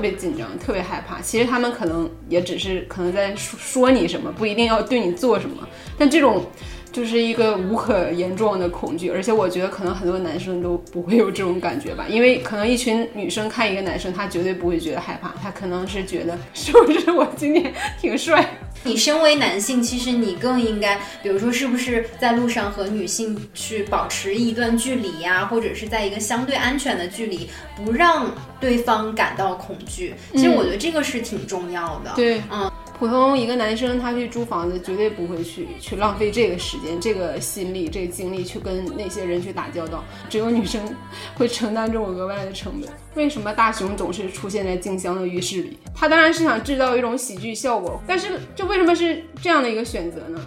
特别紧张，特别害怕。其实他们可能也只是可能在说说你什么，不一定要对你做什么。但这种就是一个无可言状的恐惧，而且我觉得可能很多男生都不会有这种感觉吧，因为可能一群女生看一个男生，他绝对不会觉得害怕，他可能是觉得 是不是我今天挺帅。你身为男性，其实你更应该，比如说，是不是在路上和女性去保持一段距离呀，或者是在一个相对安全的距离，不让对方感到恐惧。其实我觉得这个是挺重要的。对，嗯。普通一个男生，他去租房子，绝对不会去去浪费这个时间、这个心力、这个精力去跟那些人去打交道。只有女生会承担这种额外的成本。为什么大雄总是出现在静香的浴室里？他当然是想制造一种喜剧效果，但是这为什么是这样的一个选择呢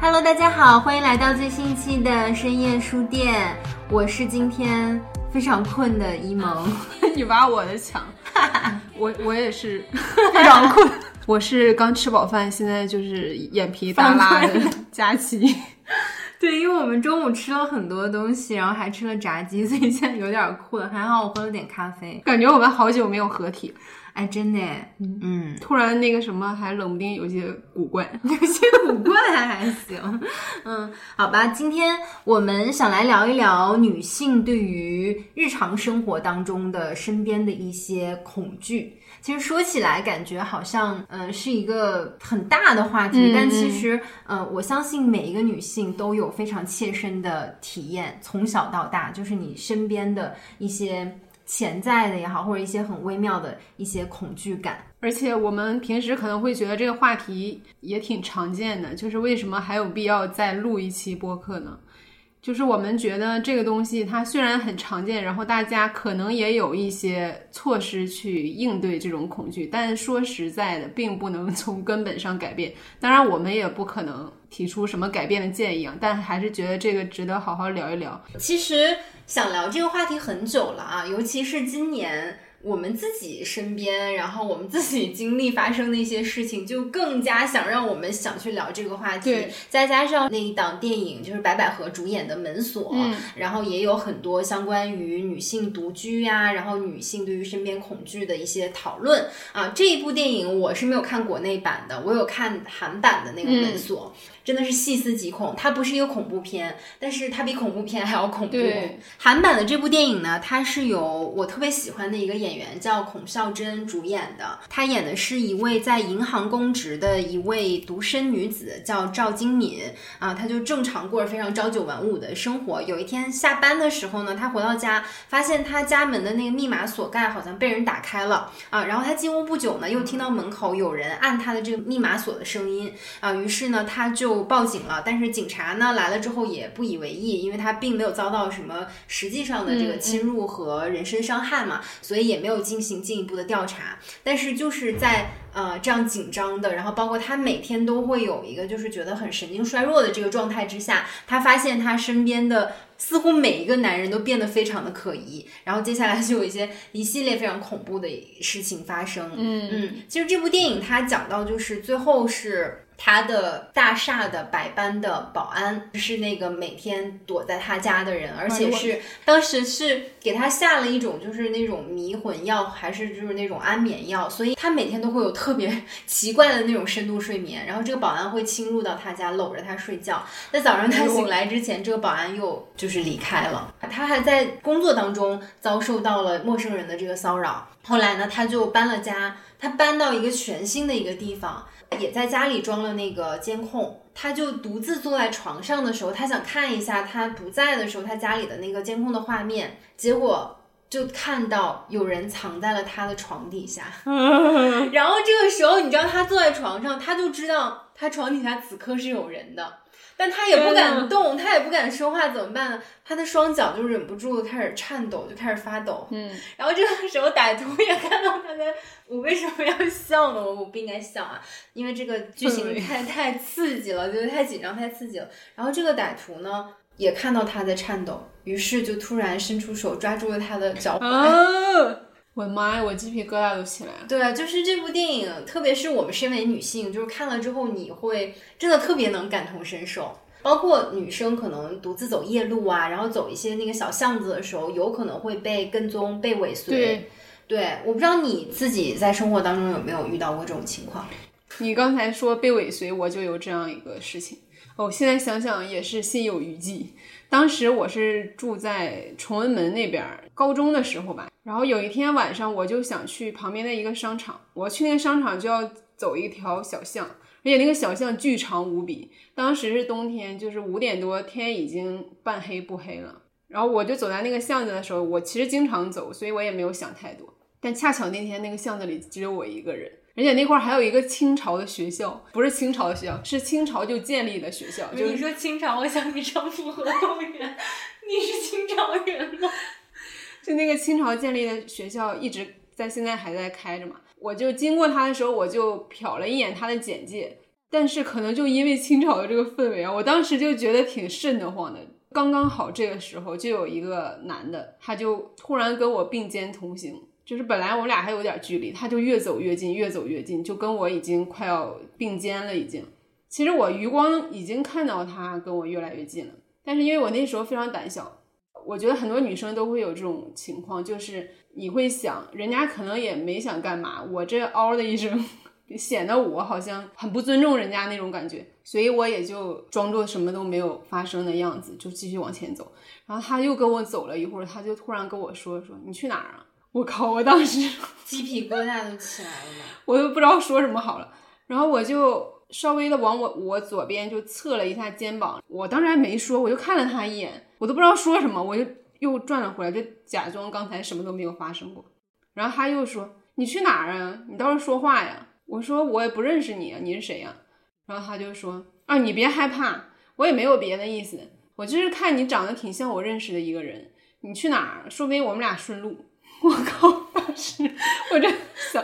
？Hello，大家好，欢迎来到最新一期的深夜书店。我是今天非常困的一萌，你挖我的墙，我我也是非常困。我是刚吃饱饭，现在就是眼皮耷拉的佳琪。对，因为我们中午吃了很多东西，然后还吃了炸鸡，所以现在有点困。还好我喝了点咖啡，感觉我们好久没有合体了。哎，真的，嗯，突然那个什么，还冷不丁有些古怪，有些古怪还还行，嗯，好吧，今天我们想来聊一聊女性对于日常生活当中的身边的一些恐惧。其实说起来，感觉好像，呃，是一个很大的话题，但其实，呃，我相信每一个女性都有非常切身的体验，从小到大，就是你身边的一些。潜在的也好，或者一些很微妙的一些恐惧感，而且我们平时可能会觉得这个话题也挺常见的，就是为什么还有必要再录一期播客呢？就是我们觉得这个东西它虽然很常见，然后大家可能也有一些措施去应对这种恐惧，但说实在的，并不能从根本上改变。当然，我们也不可能提出什么改变的建议啊，但还是觉得这个值得好好聊一聊。其实。想聊这个话题很久了啊，尤其是今年。我们自己身边，然后我们自己经历发生的一些事情，就更加想让我们想去聊这个话题。再加上那一档电影，就是白百合主演的《门锁》，然后也有很多相关于女性独居呀，然后女性对于身边恐惧的一些讨论啊。这一部电影我是没有看国内版的，我有看韩版的那个《门锁》，真的是细思极恐。它不是一个恐怖片，但是它比恐怖片还要恐怖。韩版的这部电影呢，它是由我特别喜欢的一个演。演员叫孔孝真主演的，她演的是一位在银行公职的一位独身女子，叫赵金敏啊，她就正常过着非常朝九晚五的生活。有一天下班的时候呢，她回到家，发现她家门的那个密码锁盖好像被人打开了啊，然后她进屋不久呢，又听到门口有人按她的这个密码锁的声音啊，于是呢，她就报警了。但是警察呢来了之后也不以为意，因为他并没有遭到什么实际上的这个侵入和人身伤害嘛，所以也。没有进行进一步的调查，但是就是在呃这样紧张的，然后包括他每天都会有一个就是觉得很神经衰弱的这个状态之下，他发现他身边的似乎每一个男人都变得非常的可疑，然后接下来就有一些一系列非常恐怖的事情发生。嗯嗯，其实这部电影它讲到就是最后是。他的大厦的百般的保安是那个每天躲在他家的人，而且是当时是给他下了一种就是那种迷魂药，还是就是那种安眠药，所以他每天都会有特别奇怪的那种深度睡眠。然后这个保安会侵入到他家，搂着他睡觉。在早上他醒来之前，这个保安又就是离开了。他还在工作当中遭受到了陌生人的这个骚扰。后来呢，他就搬了家，他搬到一个全新的一个地方。也在家里装了那个监控，他就独自坐在床上的时候，他想看一下他不在的时候他家里的那个监控的画面，结果就看到有人藏在了他的床底下。然后这个时候，你知道他坐在床上，他就知道他床底下此刻是有人的。但他也不敢动，他也不敢说话，怎么办呢？他的双脚就忍不住开始颤抖，就开始发抖。嗯，然后这个时候歹徒也看到他在，我为什么要笑呢？我我不应该笑啊，因为这个剧情太 太刺激了，觉得太紧张太刺激了。然后这个歹徒呢也看到他在颤抖，于是就突然伸出手抓住了他的脚踝。啊！我的妈呀，我鸡皮疙瘩都起来了。对啊，就是这部电影，特别是我们身为女性，就是看了之后，你会真的特别能感同身受。包括女生可能独自走夜路啊，然后走一些那个小巷子的时候，有可能会被跟踪、被尾随。对，对，我不知道你自己在生活当中有没有遇到过这种情况。你刚才说被尾随，我就有这样一个事情。哦，现在想想也是心有余悸。当时我是住在崇文门那边儿，高中的时候吧。然后有一天晚上，我就想去旁边的一个商场。我去那个商场就要走一条小巷，而且那个小巷巨长无比。当时是冬天，就是五点多，天已经半黑不黑了。然后我就走在那个巷子的时候，我其实经常走，所以我也没有想太多。但恰巧那天那个巷子里只有我一个人，而且那块儿还有一个清朝的学校，不是清朝的学校，是清朝就建立的学校，就是你说清朝，我想起张浦河动员，你是清朝人吗？就那个清朝建立的学校一直在现在还在开着嘛。我就经过它的时候，我就瞟了一眼它的简介，但是可能就因为清朝的这个氛围啊，我当时就觉得挺瘆得慌的。刚刚好这个时候，就有一个男的，他就突然跟我并肩同行，就是本来我们俩还有点距离，他就越走越近，越走越近，就跟我已经快要并肩了，已经。其实我余光已经看到他跟我越来越近了，但是因为我那时候非常胆小，我觉得很多女生都会有这种情况，就是你会想，人家可能也没想干嘛，我这嗷的一声，显得我好像很不尊重人家那种感觉，所以我也就装作什么都没有发生的样子，就继续往前走。然后他又跟我走了一会儿，他就突然跟我说：“说你去哪儿啊？”我靠！我当时鸡皮疙瘩都起来了。我都不知道说什么好了，然后我就稍微的往我我左边就侧了一下肩膀，我当时还没说，我就看了他一眼，我都不知道说什么，我就又转了回来，就假装刚才什么都没有发生过。然后他又说：“你去哪儿啊？你倒是说话呀！”我说：“我也不认识你啊，你是谁呀、然后他就说：“啊，你别害怕，我也没有别的意思，我就是看你长得挺像我认识的一个人，你去哪儿？说不定我们俩顺路。”我靠！当时我这想，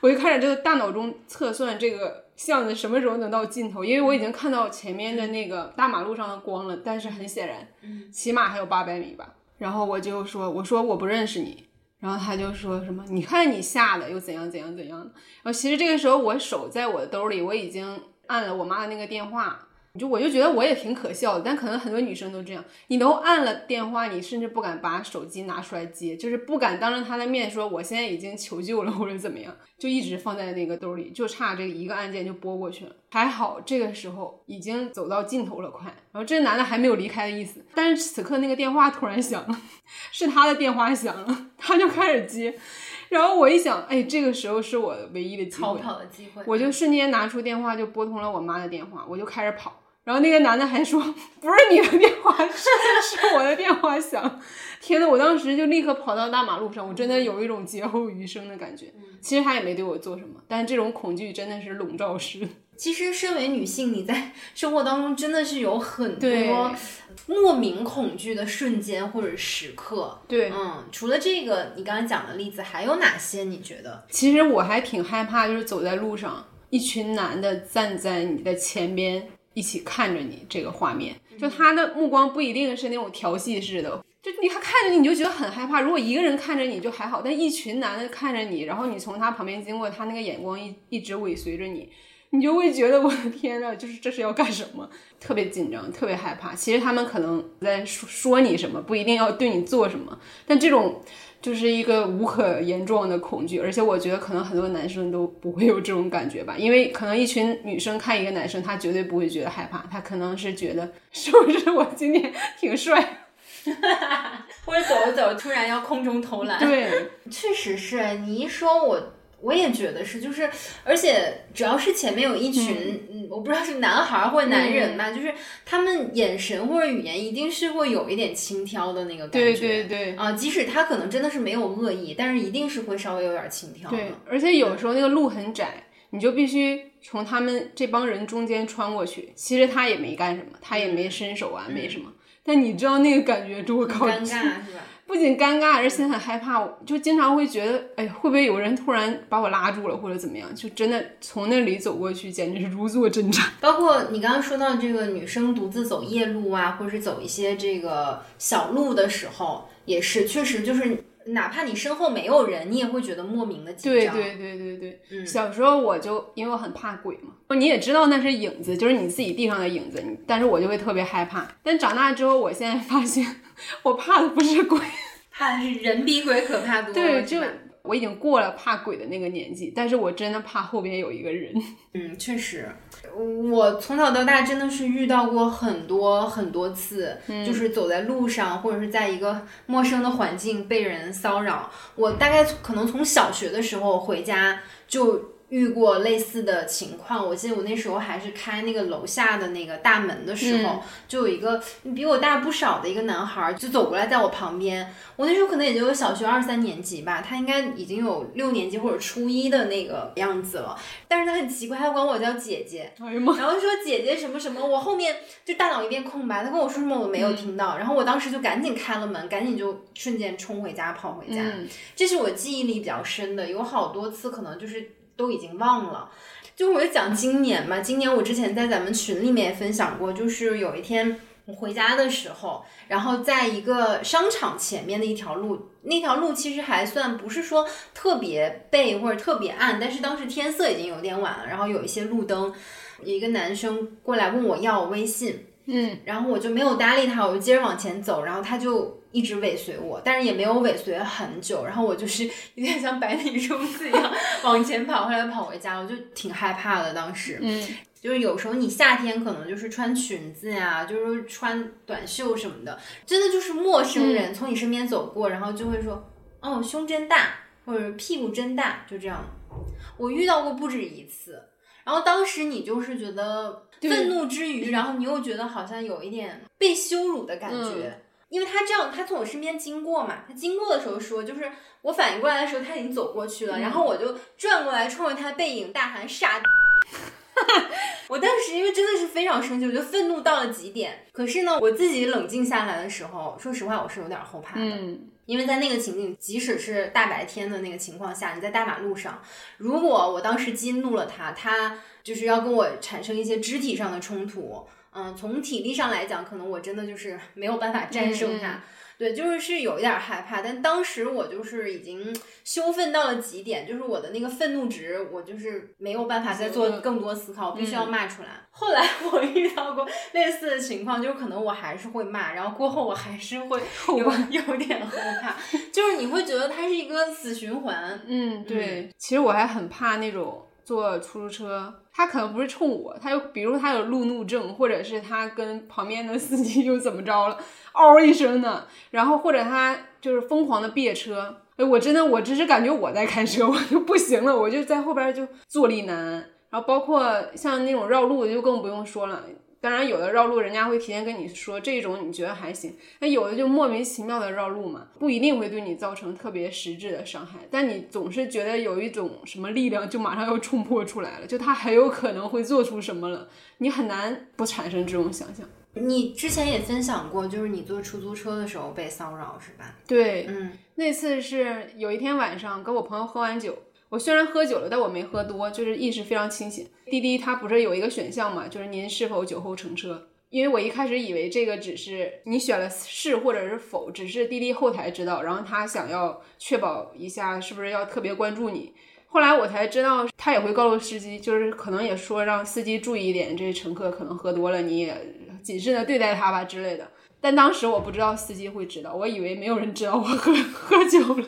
我就开始这个大脑中测算这个巷子什么时候能到尽头，因为我已经看到前面的那个大马路上的光了，但是很显然，起码还有八百米吧。然后我就说：“我说我不认识你。”然后他就说什么：“你看你吓的又怎样怎样怎样的。”然后其实这个时候我手在我的兜里，我已经按了我妈的那个电话。就我就觉得我也挺可笑的，但可能很多女生都这样。你都按了电话，你甚至不敢把手机拿出来接，就是不敢当着她的面说我现在已经求救了 或者怎么样，就一直放在那个兜里，就差这一个按键就拨过去了。还好这个时候已经走到尽头了，快。然后这男的还没有离开的意思，但是此刻那个电话突然响了，是他的电话响了，他就开始接。然后我一想，哎，这个时候是我唯一的机逃，跑的机会，我就瞬间拿出电话就拨通了我妈的电话，我就开始跑。然后那个男的还说：“不是你的电话，是是我的电话响。”天呐，我当时就立刻跑到大马路上，我真的有一种劫后余生的感觉。其实他也没对我做什么，但是这种恐惧真的是笼罩式。其实，身为女性，你在生活当中真的是有很多莫名恐惧的瞬间或者时刻。对，嗯，除了这个你刚才讲的例子，还有哪些？你觉得？其实我还挺害怕，就是走在路上，一群男的站在你的前边，一起看着你这个画面，就他的目光不一定是那种调戏式的。就你他看着你，你就觉得很害怕。如果一个人看着你就还好，但一群男的看着你，然后你从他旁边经过，他那个眼光一一直尾随着你，你就会觉得我的天呐，就是这是要干什么？特别紧张，特别害怕。其实他们可能在说说你什么，不一定要对你做什么，但这种就是一个无可言状的恐惧。而且我觉得可能很多男生都不会有这种感觉吧，因为可能一群女生看一个男生，他绝对不会觉得害怕，他可能是觉得是不是我今天挺帅？或者走着走着突然要空中投篮？对，确实是 你一说我。我也觉得是，就是，而且只要是前面有一群，嗯，我不知道是男孩儿或者男人吧，就是他们眼神或者语言一定是会有一点轻佻的那个感觉，对对对啊，即使他可能真的是没有恶意，但是一定是会稍微有点轻佻的。对，而且有时候那个路很窄，你就必须从他们这帮人中间穿过去。其实他也没干什么，他也没伸手啊，没什么。但你知道那个感觉，就我靠，尴尬是吧？不仅尴尬，而且很害怕，就经常会觉得，哎，会不会有人突然把我拉住了，或者怎么样？就真的从那里走过去，简直是如坐针毡。包括你刚刚说到这个女生独自走夜路啊，或者是走一些这个小路的时候，也是确实就是。哪怕你身后没有人，你也会觉得莫名的紧张。对对对对对，嗯小时候我就因为我很怕鬼嘛，你也知道那是影子，就是你自己地上的影子，但是我就会特别害怕。但长大之后，我现在发现我怕的不是鬼，怕的是人比鬼可怕多了。对，就我已经过了怕鬼的那个年纪，但是我真的怕后边有一个人。嗯，确实，我从小到大真的是遇到过很多很多次，就是走在路上或者是在一个陌生的环境被人骚扰。我大概可能从小学的时候回家就遇过类似的情况。我记得我那时候还是开那个楼下的那个大门的时候，就有一个比我大不少的一个男孩儿就走过来在我旁边。我那时候可能也就小学二三年级吧，他应该已经有六年级或者初一的那个样子了。但是他很奇怪，他管我叫姐姐，哎！然后说姐姐什么什么，我后面就大脑一片空白，他跟我说什么我没有听到，然后我当时就赶紧开了门，赶紧就瞬间冲回家跑回家，嗯这是我记忆力比较深的，有好多次可能就是都已经忘了。就我就讲今年嘛，今年我之前在咱们群里面也分享过，就是有一天我回家的时候，然后在一个商场前面的一条路，那条路其实还算不是说特别背或者特别暗，但是当时天色已经有点晚了，然后有一些路灯，有一个男生过来问我要微信，嗯，然后我就没有搭理他，我就接着往前走，然后他就一直尾随我，但是也没有尾随很久，然后我就是 有点像百米冲刺一样 往前跑，后来跑回家，我就挺害怕的。当时，嗯，就是有时候你夏天可能就是穿裙子呀，就是穿短袖什么的，真的就是陌生人从你身边走过，然后就会说，哦，胸真大，或者屁股真大，就这样。我遇到过不止一次，然后当时你就是觉得愤怒之余，然后你又觉得好像有一点被羞辱的感觉。因为他这样，他从我身边经过嘛，他经过的时候说，就是我反应过来的时候，他已经走过去了，然后我就转过来冲着他背影大喊傻逼。我当时因为真的是非常生气，我就愤怒到了极点。可是呢，我自己冷静下来的时候，说实话，我是有点后怕的。嗯，因为在那个情景，即使是大白天的那个情况下，你在大马路上，如果我当时激怒了他，他就是要跟我产生一些肢体上的冲突，嗯，从体力上来讲，可能我真的就是没有办法战胜他。嗯对，就是是有一点害怕，但当时我就是已经羞愤到了极点，就是我的那个愤怒值，我就是没有办法再做更多思考，我必须要骂出来。后来我遇到过类似的情况，就是可能我还是会骂，然后过后我还是会 有有点后怕，就是你会觉得它是一个死循环。嗯，对，其实我还很怕那种坐出租车，他可能不是冲我，他就比如他有路怒症，或者是他跟旁边的司机 又怎么着了，嗷一声的，然后或者他就是疯狂的别车，哎，我真的我只是感觉我在开车，我就不行了，我就在后边就坐立难安。然后包括像那种绕路的就更不用说了。当然，有的绕路人家会提前跟你说，这种你觉得还行，那有的就莫名其妙的绕路嘛，不一定会对你造成特别实质的伤害，但你总是觉得有一种什么力量就马上要冲破出来了，就他很有可能会做出什么了，你很难不产生这种想象。你之前也分享过，就是你坐出租车的时候被骚扰是吧？对，嗯那次是有一天晚上跟我朋友喝完酒，我虽然喝酒了，但我没喝多，就是意识非常清醒。滴滴它不是有一个选项嘛，就是您是否酒后乘车？因为我一开始以为这个只是你选了是或者是否，只是滴滴后台知道，然后他想要确保一下是不是要特别关注你。后来我才知道，他也会告诉司机，就是可能也说让司机注意一点，这乘客可能喝多了，你也谨慎的对待他吧之类的。但当时我不知道司机会知道，我以为没有人知道我喝 喝酒了，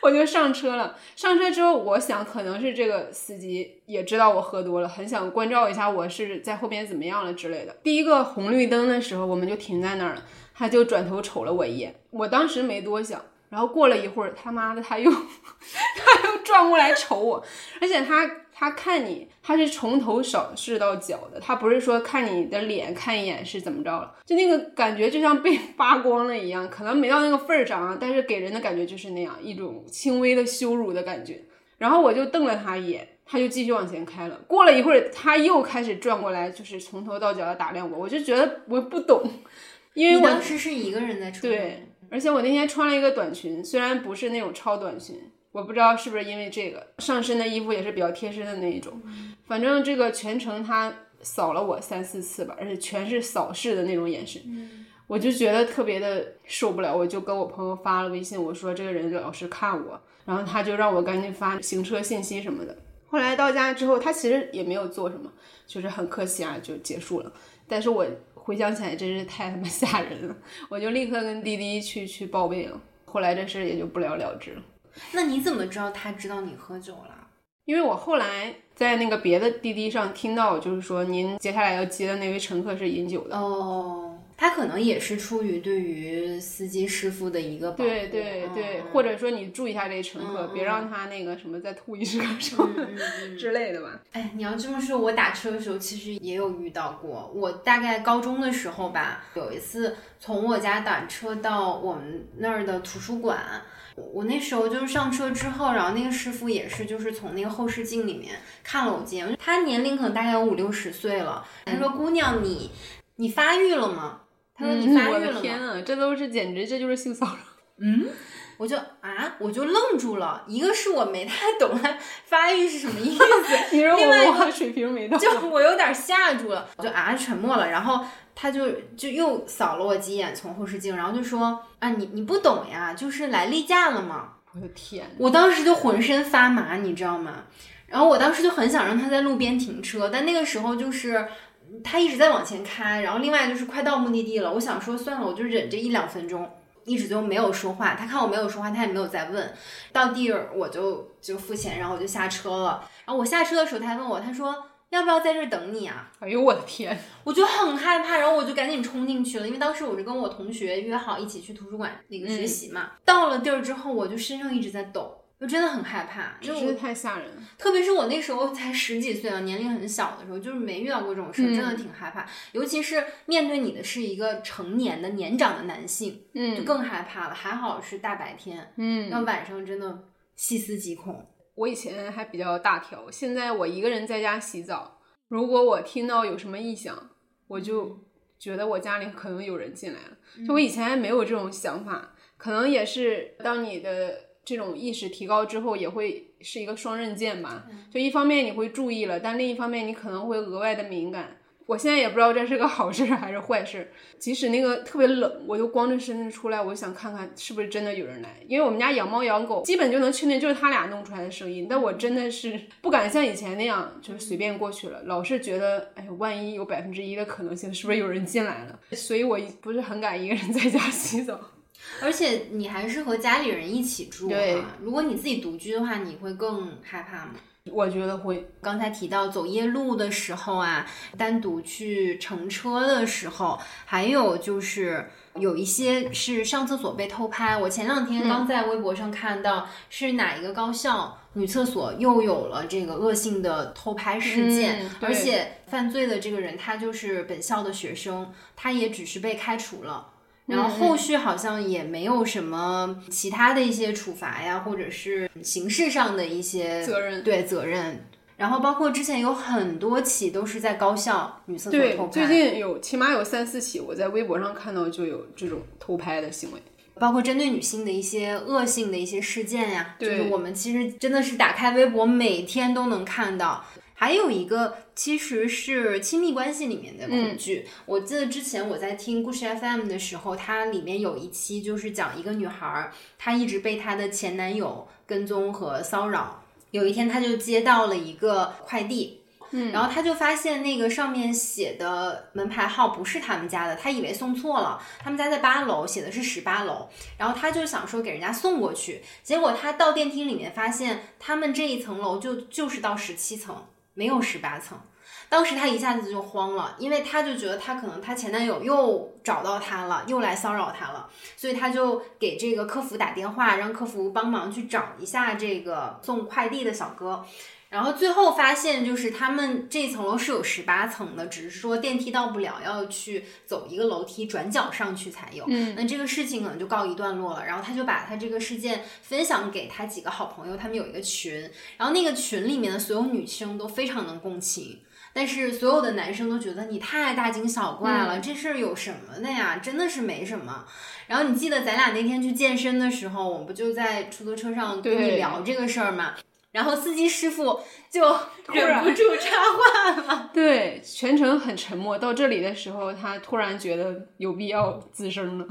我就上车了。上车之后，我想可能是这个司机也知道我喝多了，很想关照一下我是在后边怎么样了之类的。第一个红绿灯的时候，我们就停在那儿了，他就转头瞅了我一眼，我当时没多想。然后过了一会儿，他妈的他又 他又转过来瞅我，而且他他看你，他是从头扫视到脚的，他不是说看你的脸看一眼是怎么着了，就那个感觉就像被 扒光了一样，可能没到那个份儿上啊，但是给人的感觉就是那样一种轻微的羞辱的感觉。然后我就瞪了他一眼，他就继续往前开了。过了一会儿，他又开始转过来，就是从头到脚的打量我。我就觉得我不懂，因为我当时是一个人在穿对，而且我那天穿了一个短裙，虽然不是那种超短裙，我不知道是不是因为这个上身的衣服也是比较贴身的那一种。反正这个全程他扫了我三四次吧，而且全是扫视的那种眼神。我就觉得特别的受不了，我就跟我朋友发了微信，我说这个人老是看我，然后他就让我赶紧发行车信息什么的。后来到家之后，他其实也没有做什么，就是很客气啊，就结束了。但是我回想起来，真是太他妈吓人了，我就立刻跟滴滴去去报备了。后来这事也就不了了之了。那你怎么知道他知道你喝酒了？因为我后来在那个别的滴滴上听到，就是说您接下来要接的那位乘客是饮酒的。哦，他可能也是出于对于司机师傅的一个保护。对对对，嗯或者说你注意一下这乘客，别让他那个什么再吐一车上嗯嗯嗯 之类的吧。哎，你要这么说，我打车的时候其实也有遇到过。我大概高中的时候吧，有一次从我家打车到我们那儿的图书馆，我我那时候就是上车之后，然后那个师傅也是就是从那个后视镜里面看了我几眼，他年龄可能大概有五六十岁了。他说：“姑娘，你你发育了吗？”他说：“你发育了吗？” 的天啊，这都是简直这就是性骚扰。嗯，我就啊，我就愣住了。一个是我没太懂他发育是什么意思，你说另外我文化水平没到，就我有点吓住了，我就啊沉默了。然后他就就又扫了我几眼，从后视镜，然后就说啊你你不懂呀，就是来例假了嘛。我的天，我当时就浑身发麻，你知道吗？然后我当时就很想让他在路边停车，但那个时候就是他一直在往前开，然后另外就是快到目的地了，我想说算了，我就忍这一两分钟，一直就没有说话。他看我没有说话，他也没有再问。到地儿我就就付钱，然后我就下车了。然后我下车的时候，他还问我，他说要不要在这儿等你啊？哎呦我的天，我就很害怕，然后我就赶紧冲进去了，因为当时我是跟我同学约好一起去图书馆那个学习嘛。到了地儿之后，我就身上一直在抖，就真的很害怕，因为我真是太吓人了。特别是我那时候才十几岁啊，年龄很小的时候，就是没遇到过这种事，嗯真的挺害怕。尤其是面对你的是一个成年的年长的男性，就嗯更害怕了。还好是大白天，嗯，要晚上真的细思极恐。我以前还比较大条，现在我一个人在家洗澡，如果我听到有什么异响，我就觉得我家里可能有人进来了。就我以前还没有这种想法，可能也是当你的这种意识提高之后，也会是一个双刃剑吧。就一方面你会注意了，但另一方面你可能会额外的敏感。我现在也不知道这是个好事还是坏事。即使那个特别冷，我就光着身子出来，我想看看是不是真的有人来。因为我们家养猫养狗，基本就能确定就是他俩弄出来的声音。但我真的是不敢像以前那样，就是随便过去了，老是觉得，哎，万一有百分之一的可能性，是不是有人进来了？所以我不是很敢一个人 在家洗澡。而且你还是和家里人一起住对，如果你自己独居的话，你会更害怕吗？我觉得会，刚才提到走夜路的时候啊，单独去乘车的时候，还有就是有一些是上厕所被偷拍。我前两天刚在微博上看到，是哪一个高校女厕所又有了这个恶性的偷拍事件，嗯而且犯罪的这个人他就是本校的学生，他也只是被开除了。然后后续好像也没有什么其他的一些处罚呀，或者是刑事上的一些责任对责任。然后包括之前有很多起都是在高校女厕所对偷，最，近有起码有三四起，我在微博上看到就有这种偷拍的行为。包括针对女性的一些恶性的一些事件呀，就是我们其实真的是打开微博每天都能看到。还有一个其实是亲密关系里面的恐惧。我记得之前我在听故事 FM 的时候，它里面有一期就是讲一个女孩儿，她一直被她的前男友跟踪和骚扰。有一天，她就接到了一个快递，嗯，然后她就发现那个上面写的门牌号不是他们家的，她以为送错了，他们家在八楼，写的是十八楼，然后她就想说给人家送过去，结果她到电梯里面发现他们这一层楼就就是到十七层，没有十八层。当时她一下子就慌了，因为她就觉得她可能她前男友又找到她了，又来骚扰她了，所以她就给这个客服打电话，让客服帮忙去找一下这个送快递的小哥。然后最后发现，就是他们这层楼是有十八层的，只是说电梯到不了，要去走一个楼梯转角上去才有。嗯，那这个事情可能就告一段落了。然后他就把他这个事件分享给他几个好朋友，他们有一个群，然后那个群里面的所有女生都非常能共情。但是所有的男生都觉得你太大惊小怪了，这事儿有什么的呀？真的是没什么。然后你记得咱俩那天去健身的时候，我们不就在出租车上跟你聊这个事儿吗？然后司机师傅就忍不住插话了。对，全程很沉默。到这里的时候，他突然觉得有必要吱声了。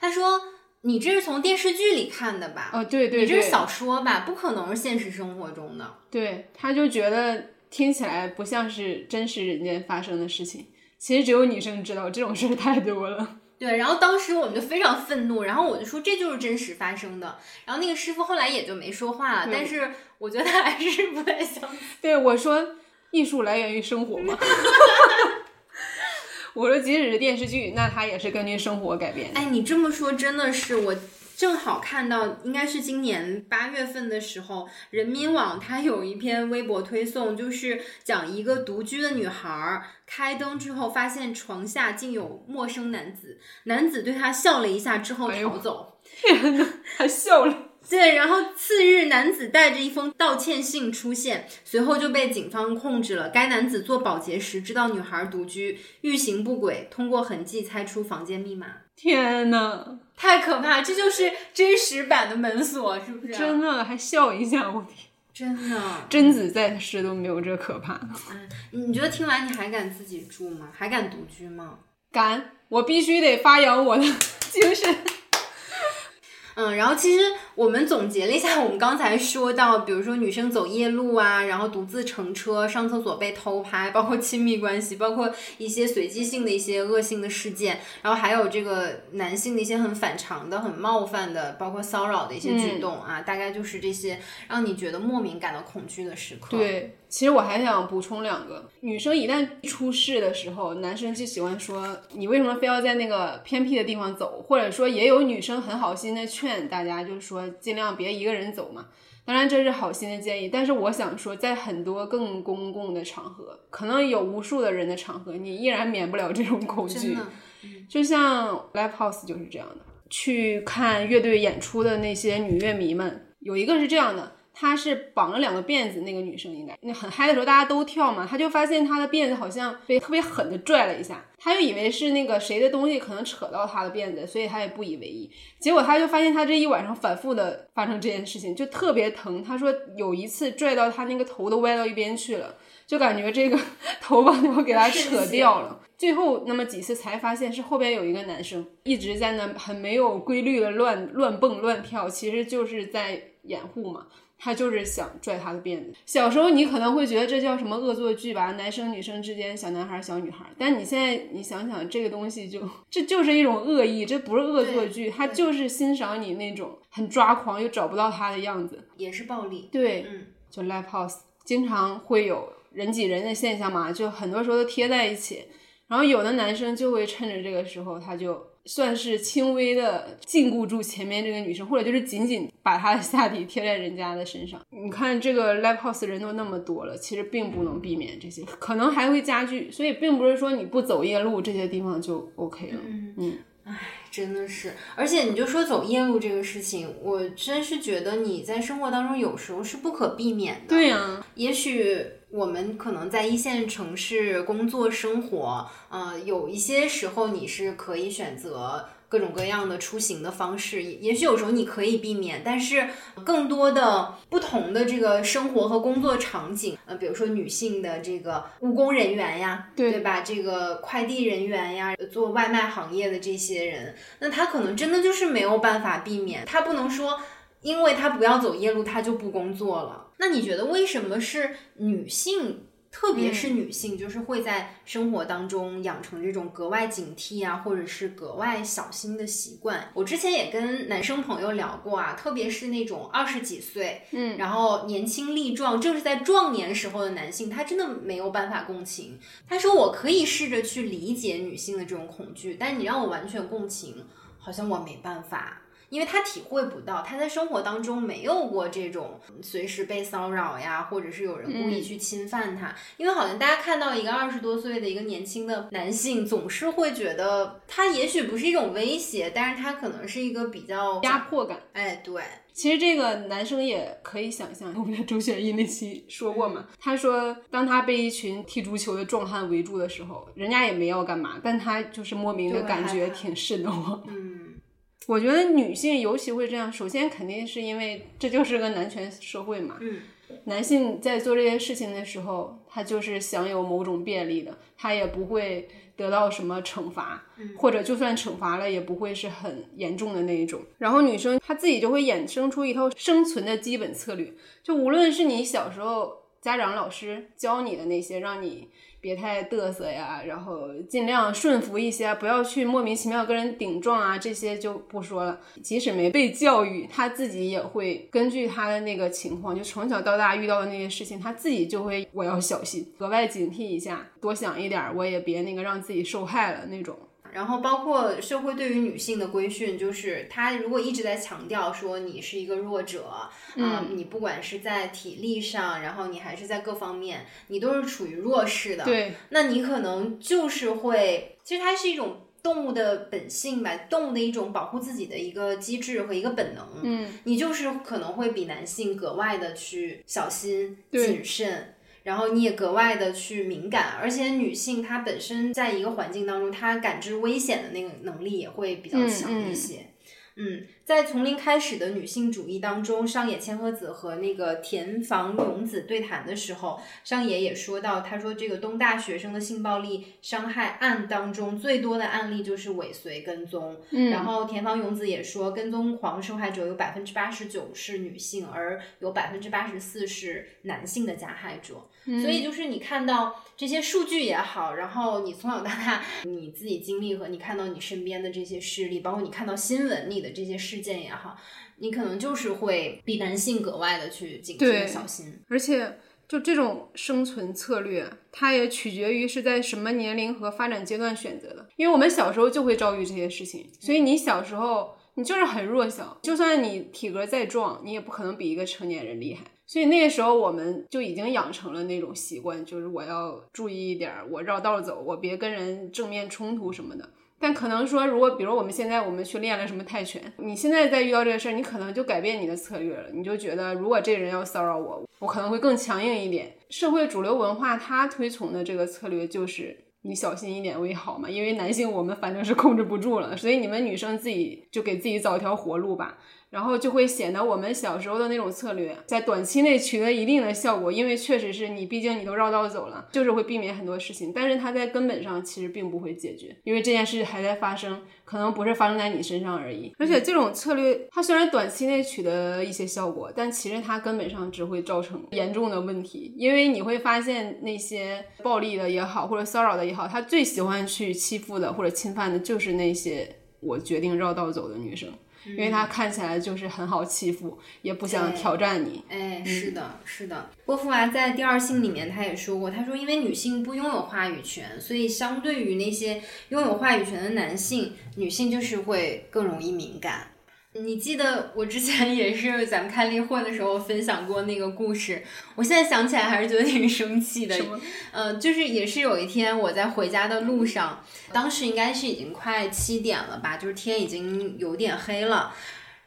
他说：“你这是从电视剧里看的吧？哦，对对，你这是小说吧？不可能是现实生活中的。”对，他就觉得。听起来不像是真实人间发生的事情，其实只有女生知道这种事儿太多了。对，然后当时我们就非常愤怒，然后我就说这就是真实发生的。然后那个师傅后来也就没说话了，但是我觉得他还是不太相信。对我说，艺术来源于生活嘛。我说即使是电视剧，那它也是根据生活改编。哎，你这么说真的是我。正好看到，应该是今年八月份的时候，人民网它有一篇微博推送，就是讲一个独居的女孩开灯之后，发现床下竟有陌生男子，男子对她笑了一下之后逃走。天 呐，还笑了。对，然后次日，男子带着一封道歉信出现，随后就被警方控制了。该男子做保洁时知道女孩独居，欲行不轨，通过痕迹猜出房间密码。天呐！太可怕，这就是真实版的门锁，是不是？真的，还笑一下，我天！真的，贞子在世都没有这可怕。嗯，你觉得听完你还敢自己住吗？还敢独居吗？敢，我必须得发扬我的精神。嗯，然后其实我们总结了一下，我们刚才说到，比如说女生走夜路啊，然后独自乘车、上厕所被偷拍，包括亲密关系，包括一些随机性的一些恶性的事件，然后还有这个男性的一些很反常的、很冒犯的，包括骚扰的一些举动啊，大概就是这些让你觉得莫名感到恐惧的时刻。对。其实我还想补充两个，女生一旦出事的时候，男生就喜欢说你为什么非要在那个偏僻的地方走，或者说也有女生很好心的劝大家，就是说尽量别一个人走嘛。当然这是好心的建议，但是我想说，在很多更公共的场合，可能有无数的人的场合，你依然免不了这种恐惧。就像 live house 就是这样的，去看乐队演出的那些女乐迷们，有一个是这样的。她是绑了两个辫子，那个女生应该那很嗨的时候，大家都跳嘛，她就发现她的辫子好像被特别狠的拽了一下，她就以为是那个谁的东西可能扯到她的辫子，所以她也不以为意。结果她就发现她这一晚上反复的发生这件事情，就特别疼。她说有一次拽到她那个头都歪到一边去了，就感觉这个 头发都要给她扯掉了。最后那么几次才发现是后边有一个男生一直在那很没有规律的乱乱蹦乱跳，其实就是在掩护嘛。他就是想拽他的辫子。小时候你可能会觉得这叫什么恶作剧吧，男生女生之间，小男孩小女孩。但你现在你想想，这个东西就这就是一种恶意，这不是恶作剧，他就是欣赏你那种很抓狂又找不到他的样子，也是暴力。对，嗯，就 live house 经常会有人挤人的现象嘛，就很多时候都贴在一起，然后有的男生就会趁着这个时候他就。算是轻微的禁锢住前面这个女生，或者就是紧紧把她的下体贴在人家的身上。你看这个 live house 人都那么多了，其实并不能避免这些，可能还会加剧。所以并不是说你不走夜路，这些地方就 OK 了。嗯嗯，唉，真的是。而且你就说走夜路这个事情，我真是觉得你在生活当中有时候是不可避免的。对呀，也许。我们可能在一线城市工作生活，呃，有一些时候你是可以选择各种各样的出行的方式，也许有时候你可以避免，但是更多的不同的这个生活和工作场景，呃，比如说女性的这个务工人员呀，对吧？这个快递人员呀，做外卖行业的这些人，那他可能真的就是没有办法避免，他不能说。因为他不要走夜路，他就不工作了。那你觉得为什么是女性，特别是女性，就是会在生活当中养成这种格外警惕啊，或者是格外小心的习惯？我之前也跟男生朋友聊过啊，特别是那种二十几岁，嗯，然后年轻力壮，正是在壮年时候的男性，他真的没有办法共情。他说我可以试着去理解女性的这种恐惧，但你让我完全共情，好像我没办法。因为他体会不到，他在生活当中没有过这种随时被骚扰呀，或者是有人故意去侵犯他。因为好像大家看到一个二十多岁的一个年轻的男性，总是会觉得他也许不是一种威胁，但是他可能是一个比较压迫感。哎，对。其实这个男生也可以想象，我们周雪一那期说过嘛，他说当他被一群踢足球的壮汉围住的时候，人家也没要干嘛，但他就是莫名的感觉挺瘆得慌。嗯，我觉得女性尤其会这样，首先肯定是因为这就是个男权社会嘛。嗯，男性在做这些事情的时候，他就是享有某种便利的，他也不会。得到什么惩罚，或者就算惩罚了，也不会是很严重的那一种。然后女生她自己就会衍生出一套生存的基本策略，就无论是你小时候家长、老师教你的那些，让你。别太嘚瑟呀，然后尽量顺服一些，不要去莫名其妙跟人顶撞啊，这些就不说了。即使没被教育，他自己也会根据他的那个情况，就从小到大遇到的那些事情，他自己就会我要小心，格外警惕一下，多想一点，我也别那个让自己受害了那种。然后包括社会对于女性的规训，就是他如果一直在强调说你是一个弱者，嗯，你不管是在体力上，然后你还是在各方面，你都是处于弱势的。对，那你可能就是会，其实它是一种动物的本性吧，动物的一种保护自己的一个机制和一个本能。嗯，你就是可能会比男性格外的去小心谨慎。然后你也格外的去敏感，而且女性她本身在一个环境当中，她感知危险的那个能力也会比较强一些。嗯，在从零开始的女性主义当中，上野千鹤子和那个田房勇子对谈的时候，上野也说到，他说这个东大学生的性暴力伤害案当中最多的案例就是尾随跟踪。嗯，然后田房勇子也说，跟踪狂受害者有百分之八十九是女性，而有百分之八十四是男性的加害者。所以就是你看到这些数据也好，然后你从小到大你自己经历和你看到你身边的这些事例，包括你看到新闻里的这些事件也好，你可能就是会比男性格外的去警惕小心。而且就这种生存策略，它也取决于是在什么年龄和发展阶段选择的。因为我们小时候就会遭遇这些事情，所以你小时候你就是很弱小，就算你体格再壮，你也不可能比一个成年人厉害。所以那个时候我们就已经养成了那种习惯，就是我要注意一点，我绕道走，我别跟人正面冲突什么的。但可能说，如果比如我们现在我们去练了什么泰拳，你现在再遇到这个事儿，你可能就改变你的策略了，你就觉得如果这个人要骚扰我，我可能会更强硬一点。社会主流文化它推崇的这个策略就是你小心一点为好嘛，因为男性我们反正是控制不住了，所以你们女生自己就给自己找一条活路吧。然后就会显得我们小时候的那种策略在短期内取得一定的效果，因为确实是你，毕竟你都绕道走了，就是会避免很多事情。但是它在根本上其实并不会解决，因为这件事还在发生，可能不是发生在你身上而已。而且这种策略它虽然短期内取得一些效果，但其实它根本上只会造成严重的问题，因为你会发现那些暴力的也好，或者骚扰的也好，他最喜欢去欺负的或者侵犯的就是那些我决定绕道走的女生。因为他看起来就是很好欺负，也不想挑战你。哎，是的，是的。波伏娃在《第二性》里面他也说过，他说因为女性不拥有话语权，所以相对于那些拥有话语权的男性，女性就是会更容易敏感。你记得我之前也是咱们开例会的时候分享过那个故事，我现在想起来还是觉得挺生气的。嗯，就是也是有一天我在回家的路上，当时应该是已经快七点了吧，就是天已经有点黑了。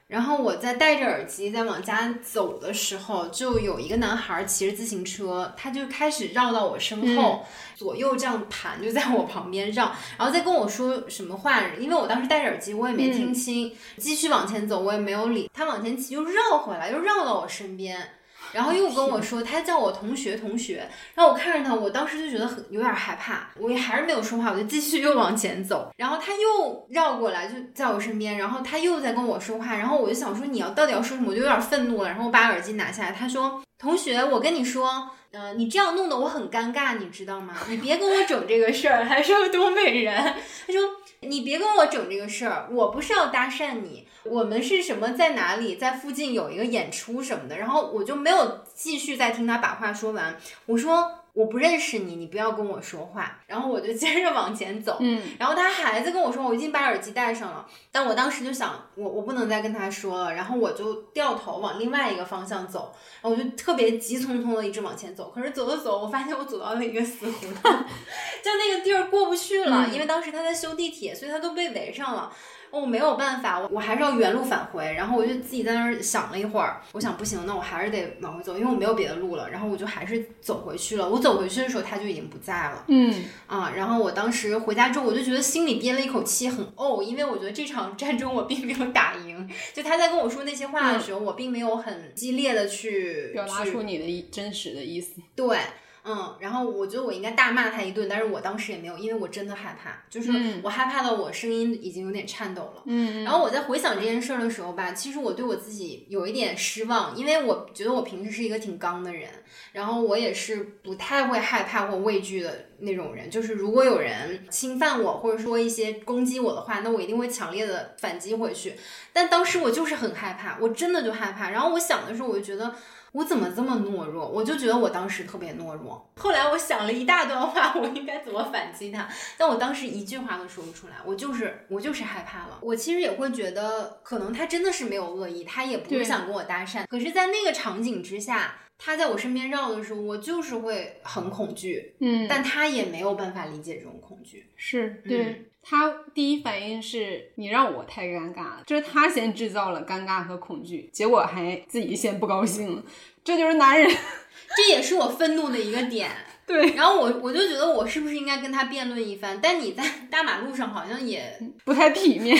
然后我在戴着耳机在往家走的时候，就有一个男孩骑着自行车，他就开始绕到我身后，左右这样盘，就在我旁边绕，然后再跟我说什么话。因为我当时戴着耳机，我也没听清，继续往前走，我也没有理他。往前骑又绕回来，又绕到我身边。然后又跟我说，他叫我同学同学，然后我看着他，我当时就觉得很有点害怕，我也还是没有说话，我就继续又往前走。然后他又绕过来，就在我身边，然后他又在跟我说话，然后我就想说你要到底要说什么，我就有点愤怒了。然后我把耳机拿下来，他说：“同学，我跟你说，呃，你这样弄得我很尴尬，你知道吗？你别跟我整这个事儿。”还是个东北人，他说：“你别跟我整这个事儿，我不是要搭讪你。”我们是什么在哪里，在附近有一个演出什么的，然后我就没有继续再听他把话说完。我说我不认识你，你不要跟我说话。然后我就 接着往前走，嗯，然后他还在跟我说，我已经把耳机戴上了，但我当时就想，我我不能再跟他说了，然后我就掉头往另外一个方向走，然后我就特别急匆匆的一直往前走，可是走着走，我发现我走到了一个死胡同，就那个地儿过不去了，因为当时他在修地铁，所以他都被围上了。我没有办法，我我还是要原路返回。然后我就自己在那儿想了一会儿，我想不行，那我还是得往回走，因为我没有别的路了。然后我就还是走回去了。我走回去的时候，他就已经不在了。嗯啊，然后我当时回家之后，我就觉得心里憋了一口气，很怄，因为我觉得这场战争我并没有打赢。就他在跟我说那些话的时候，我并没有很激烈的去表达出你的意真实的意思。对，嗯，然后我觉得我应该大骂他一顿，但是我当时也没有，因为我真的害怕，就是嗯我害怕到我声音已经有点颤抖了。嗯然后我在回想这件事儿的时候吧，其实我对我自己有一点失望，因为我觉得我平时是一个挺刚的人，然后我也是不太会害怕或畏惧的那种人。就是如果有人侵犯我，或者说一些攻击我的话，那我一定会强烈的反击回去。但当时我就是很害怕，我真的就害怕。然后我想的时候，我就觉得。我怎么这么懦弱？我就觉得我当时特别懦弱。后来我想了一大段话，我应该怎么反击他，但我当时一句话都说不出来。我就是我就是害怕了。我其实也会觉得，可能他真的是没有恶意，他也不是想跟我搭讪。可是，在那个场景之下，他在我身边绕的时候，我就是会很恐惧，嗯，但他也没有办法理解这种恐惧。是对。他第一反应是你让我太尴尬了，就是他先制造了尴尬和恐惧，结果还自己先不高兴了，这就是男人。这也是我愤怒的一个点。对，然后我我就觉得我是不是应该跟他辩论一番？但你在大马路上好像也不太体面。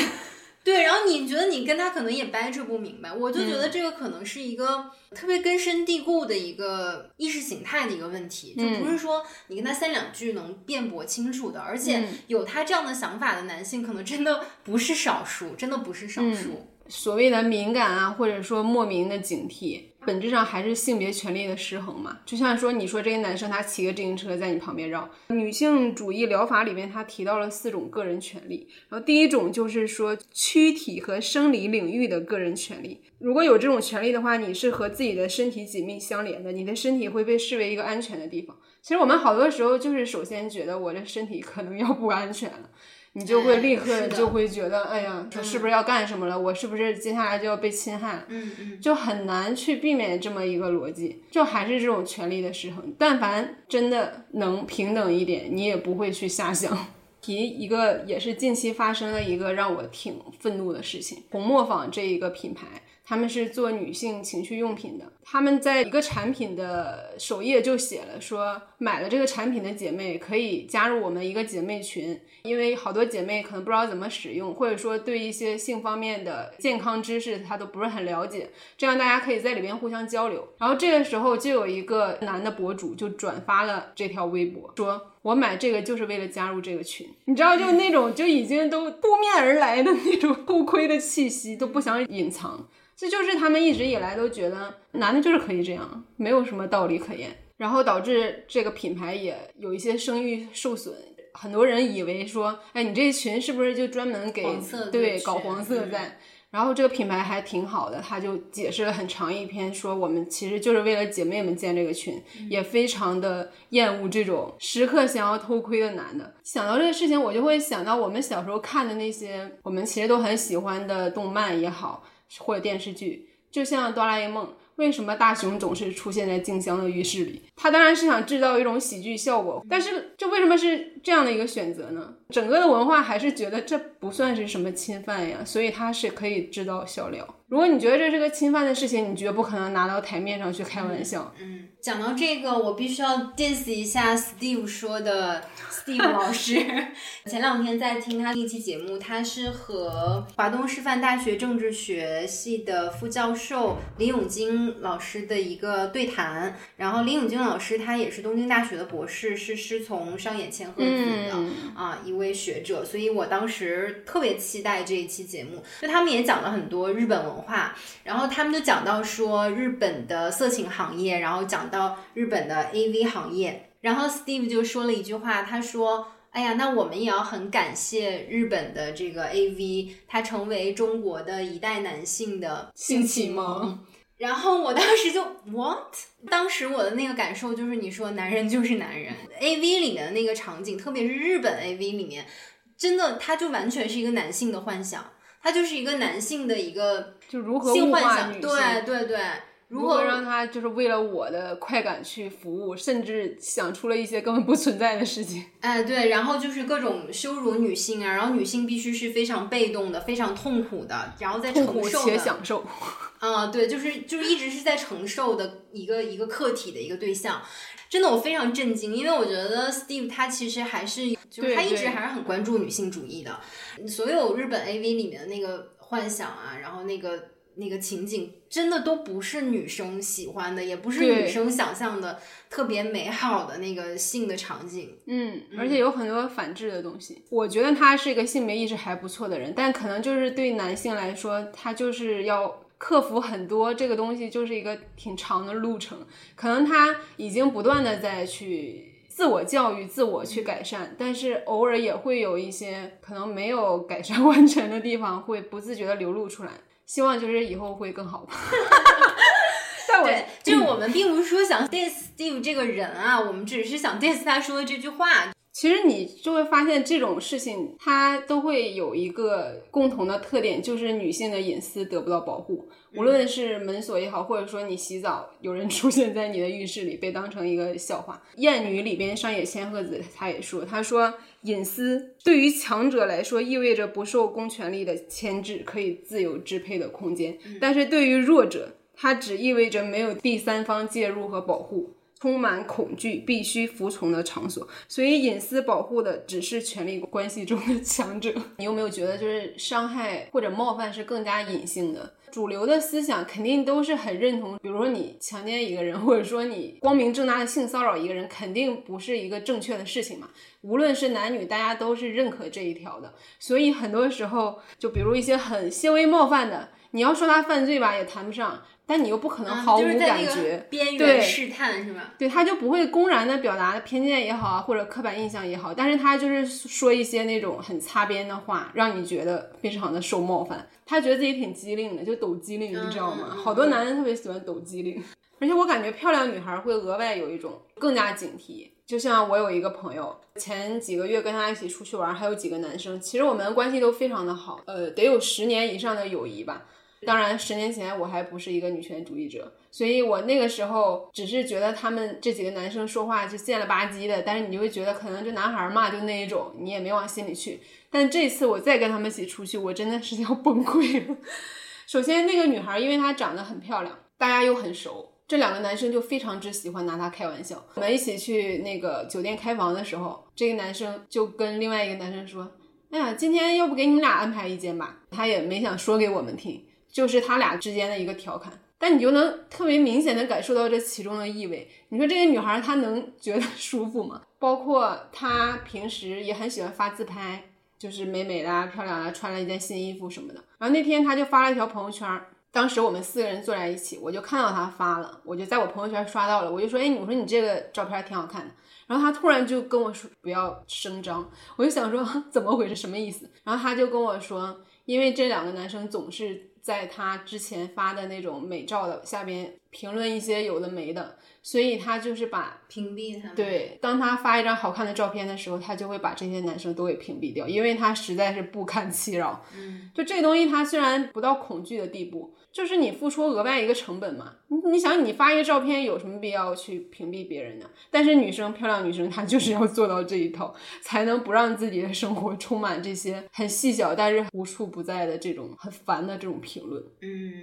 对，然后你觉得你跟他可能也掰扯不明白，我就觉得这个可能是一个特别根深蒂固的一个意识形态的一个问题，就不是说你跟他三两句能辩驳清楚的，而且有他这样的想法的男性，可能真的不是少数，真的不是少数。所谓的敏感啊，或者说莫名的警惕，本质上还是性别权利的失衡嘛。就像说，你说这个男生他骑个自行车在你旁边绕，女性主义疗法里面他提到了四种个人权利，然后第一种就是说躯体和生理领域的个人权利。如果有这种权利的话，你是和自己的身体紧密相连的，你的身体会被视为一个安全的地方。其实我们好多时候就是首先觉得我的身体可能要不安全了。你就会立刻就会觉得，哎呀，他是不是要干什么了？我是不是接下来就要被侵害了？嗯嗯，就很难去避免这么一个逻辑，就还是这种权力的失衡。但凡真的能平等一点，你也不会去瞎想。提一个也是近期发生的一个让我挺愤怒的事情，红磨坊这一个品牌。他们是做女性情趣用品的，他们在一个产品的首页就写了说，买了这个产品的姐妹可以加入我们一个姐妹群，因为好多姐妹可能不知道怎么使用，或者说对一些性方面的健康知识她都不是很了解，这样大家可以在里边互相交流。然后这个时候就有一个男的博主就转发了这条微博，说我买这个就是为了加入这个群，你知道，就那种就已经都扑面而来的那种偷窥的气息，都不想隐藏。这就是他们一直以来都觉得男的就是可以这样，没有什么道理可言，然后导致这个品牌也有一些声誉受损。很多人以为说，哎，你这群是不是就专门给对搞黄色嗯在？然后这个品牌还挺好的，他就解释了很长一篇，说我们其实就是为了姐妹们建这个群，也非常的厌恶这种时刻想要偷窥的男的。想到这个事情，我就会想到我们小时候看的那些我们其实都很喜欢的动漫也好，或者电视剧，就像哆啦 A 梦。为什么大雄总是出现在静香的浴室里？他当然是想制造一种喜剧效果，但是这为什么是这样的一个选择呢？整个的文化还是觉得这不算是什么侵犯呀，所以他是可以制造笑料。如果你觉得这是个侵犯的事情，你绝不可能拿到台面上去开玩笑。嗯，讲到这个，我必须要 diss 一下 Steve 说的 Steve 老师。前两天在听他一期节目，他是和华东师范大学政治学系的副教授李永金老师的一个对谈。然后李永金老师他也是东京大学的博士，是师从上野千鹤子的、嗯啊一位学者，所以我当时特别期待这一期节目。就他们也讲了很多日本文化，然后他们就讲到说日本的色情行业，然后讲到日本的 AV 行业，然后 Steve 就说了一句话，他说。哎呀，那我们也要很感谢日本的这个 AV，它成为中国的一代男性的性启启蒙。然后我当时就 what？当时我的那个感受就是你说男人就是男人，A V 里面的那个场景，特别是日本 A V 里面，真的他就完全是一个男性的幻想，他就是一个男性的一个就如何性幻想，对对对，如何让他就是为了我的快感去服务，甚至想出了一些根本不存在的事情。哎，对，然后就是各种羞辱女性啊，然后女性必须是非常被动的、非常痛苦的，然后在痛苦承受的，且享受。啊、对，就是就是一直是在承受的一个一个客体的一个对象。真的，我非常震惊，因为我觉得 Steve 他其实还是，就是他一直还是很关注女性主义的。所有日本 AV 里面的那个幻想啊，然后那个那个情景，真的都不是女生喜欢的，也不是女生想象的特别美好的那个性的场景。嗯，而且有很多反制的东西。我觉得他是一个性别意识还不错的人，但可能就是对男性来说，他就是要克服很多这个东西，就是一个挺长的路程。可能他已经不断的在去自我教育、自我去改善，但是偶尔也会有一些可能没有改善 完成的地方，会不自觉的流露出来。希望就是以后会更好吧。但我对，就是我们并不是说想 diss Steve 这个人啊，我们只是想 diss 他说的这句话。其实你就会发现这种事情，它都会有一个共同的特点，就是女性的隐私得不到保护。无论是门锁也好，或者说你洗澡有人出现在你的浴室里，被当成一个笑话。《艳女》里边上野千鹤子她也说，她说隐私对于强者来说意味着不受公权力的牵制，可以自由支配的空间；但是对于弱者，它只意味着没有第三方介入和保护。充满恐惧、必须服从的场所，所以隐私保护的只是权力关系中的强者。你有没有觉得，就是伤害或者冒犯是更加隐性的？主流的思想肯定都是很认同，比如说你强奸一个人，或者说你光明正大的性骚扰一个人，肯定不是一个正确的事情嘛。无论是男女，大家都是认可这一条的。所以很多时候，就比如一些很些微冒犯的，你要说他犯罪吧，也谈不上。但你又不可能毫无感觉，边缘试探是吧？对他就不会公然的表达偏见也好啊，或者刻板印象也好，但是他就是说一些那种很擦边的话，让你觉得非常的受冒犯。他觉得自己挺机灵的，就抖机灵，你知道吗？好多男人特别喜欢抖机灵，而且我感觉漂亮女孩会额外有一种更加警惕。就像我有一个朋友，前几个月跟他一起出去玩，还有几个男生，其实我们关系都非常的好，呃，得有十年以上的友谊吧。当然，十年前我还不是一个女权主义者，所以我那个时候只是觉得他们这几个男生说话就贱了吧唧的，但是你就会觉得可能就男孩嘛，就那一种，你也没往心里去。但这次我再跟他们一起出去，我真的是要 崩溃了。首先，那个女孩因为她长得很漂亮，大家又很熟，这两个男生就非常之喜欢拿她开玩笑。我们一起去那个酒店开房的时候，这个男生就跟另外一个男生说：“哎呀，今天要不给你们俩安排一间吧？”他也没想说给我们听。就是他俩之间的一个调侃，但你就能特别明显的感受到这其中的意味。你说这个女孩她能觉得舒服吗？包括她平时也很喜欢发自拍，就是美美的、漂亮的、啊，穿了一件新衣服什么的。然后那天她就发了一条朋友圈，当时我们四个人坐在一起，我就看到她发了，我就在我朋友圈刷到了，我就说，哎，我说你这个照片挺好看的。然后她突然就跟我说不要声张，我就想说 怎么回事，什么意思？然后她就跟我说，因为这两个男生总是。在他之前发的那种美照的下边评论一些有的没的，所以他就是把屏蔽他。对，当他发一张好看的照片的时候，他就会把这些男生都给屏蔽掉，因为他实在是不堪其扰。嗯，就这东西，他虽然不到恐惧的地步，就是你付出额外一个成本嘛。你你想，你发一个照片有什么必要去屏蔽别人呢？但是女生漂亮女生她就是要做到这一套，才能不让自己的生活充满这些很细小但是无处不在的这种很烦的这种评论。嗯，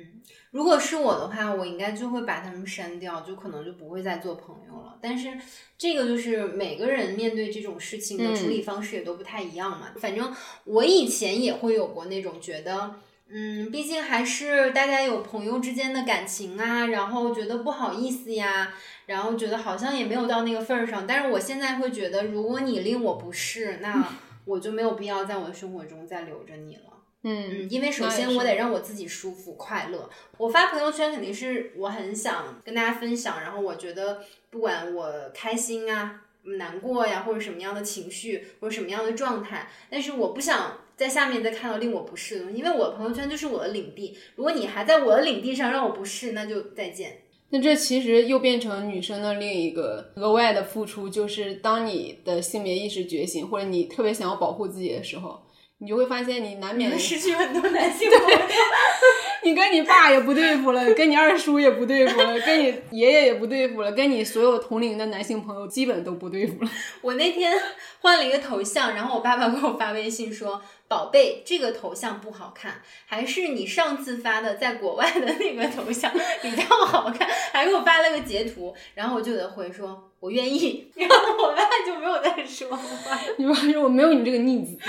如果是我的话，我应该就会把他们删掉，就可能就不会再做朋友了。但是这个就是每个人面对这种事情的处理方式也都不太一样嘛。反正我以前也会有过那种觉得。嗯，毕竟还是大家有朋友之间的感情啊，然后觉得不好意思呀，然后觉得好像也没有到那个份儿上。但是我现在会觉得，如果你令我不适，那 我就没有必要在我的生活中再留着你了。嗯嗯，因为首先我得让我自己舒服快乐。我发朋友圈肯定是我很想跟大家分享，然后我觉得不管我开心啊、难过呀，或者什么样的情绪或者什么样的状态，但是我不想。在下面再看到令我不适的东西，因为我的朋友圈就是我的领地。如果你还在我的领地上让我不适，那就再见。那这其实又变成女生的另一个额外的付出，就是当你的性别意识觉醒，或者你特别想要保护自己的时候，你就会发现你难免失去很多男性朋友。你跟你爸也不对付了，跟你二叔也不对付了，跟你爷爷也不对付了，跟你所有同龄的男性朋友基本都不对付了。我那天换了一个头像，然后我爸爸给我发微信说：“宝贝，这个头像不好看，还是你上次发的在国外的那个头像比较好看。”还给我发了个截图，然后我就得回说：“我愿意。”然后我爸就没有再说话。你爸说：“我没有你这个逆子。”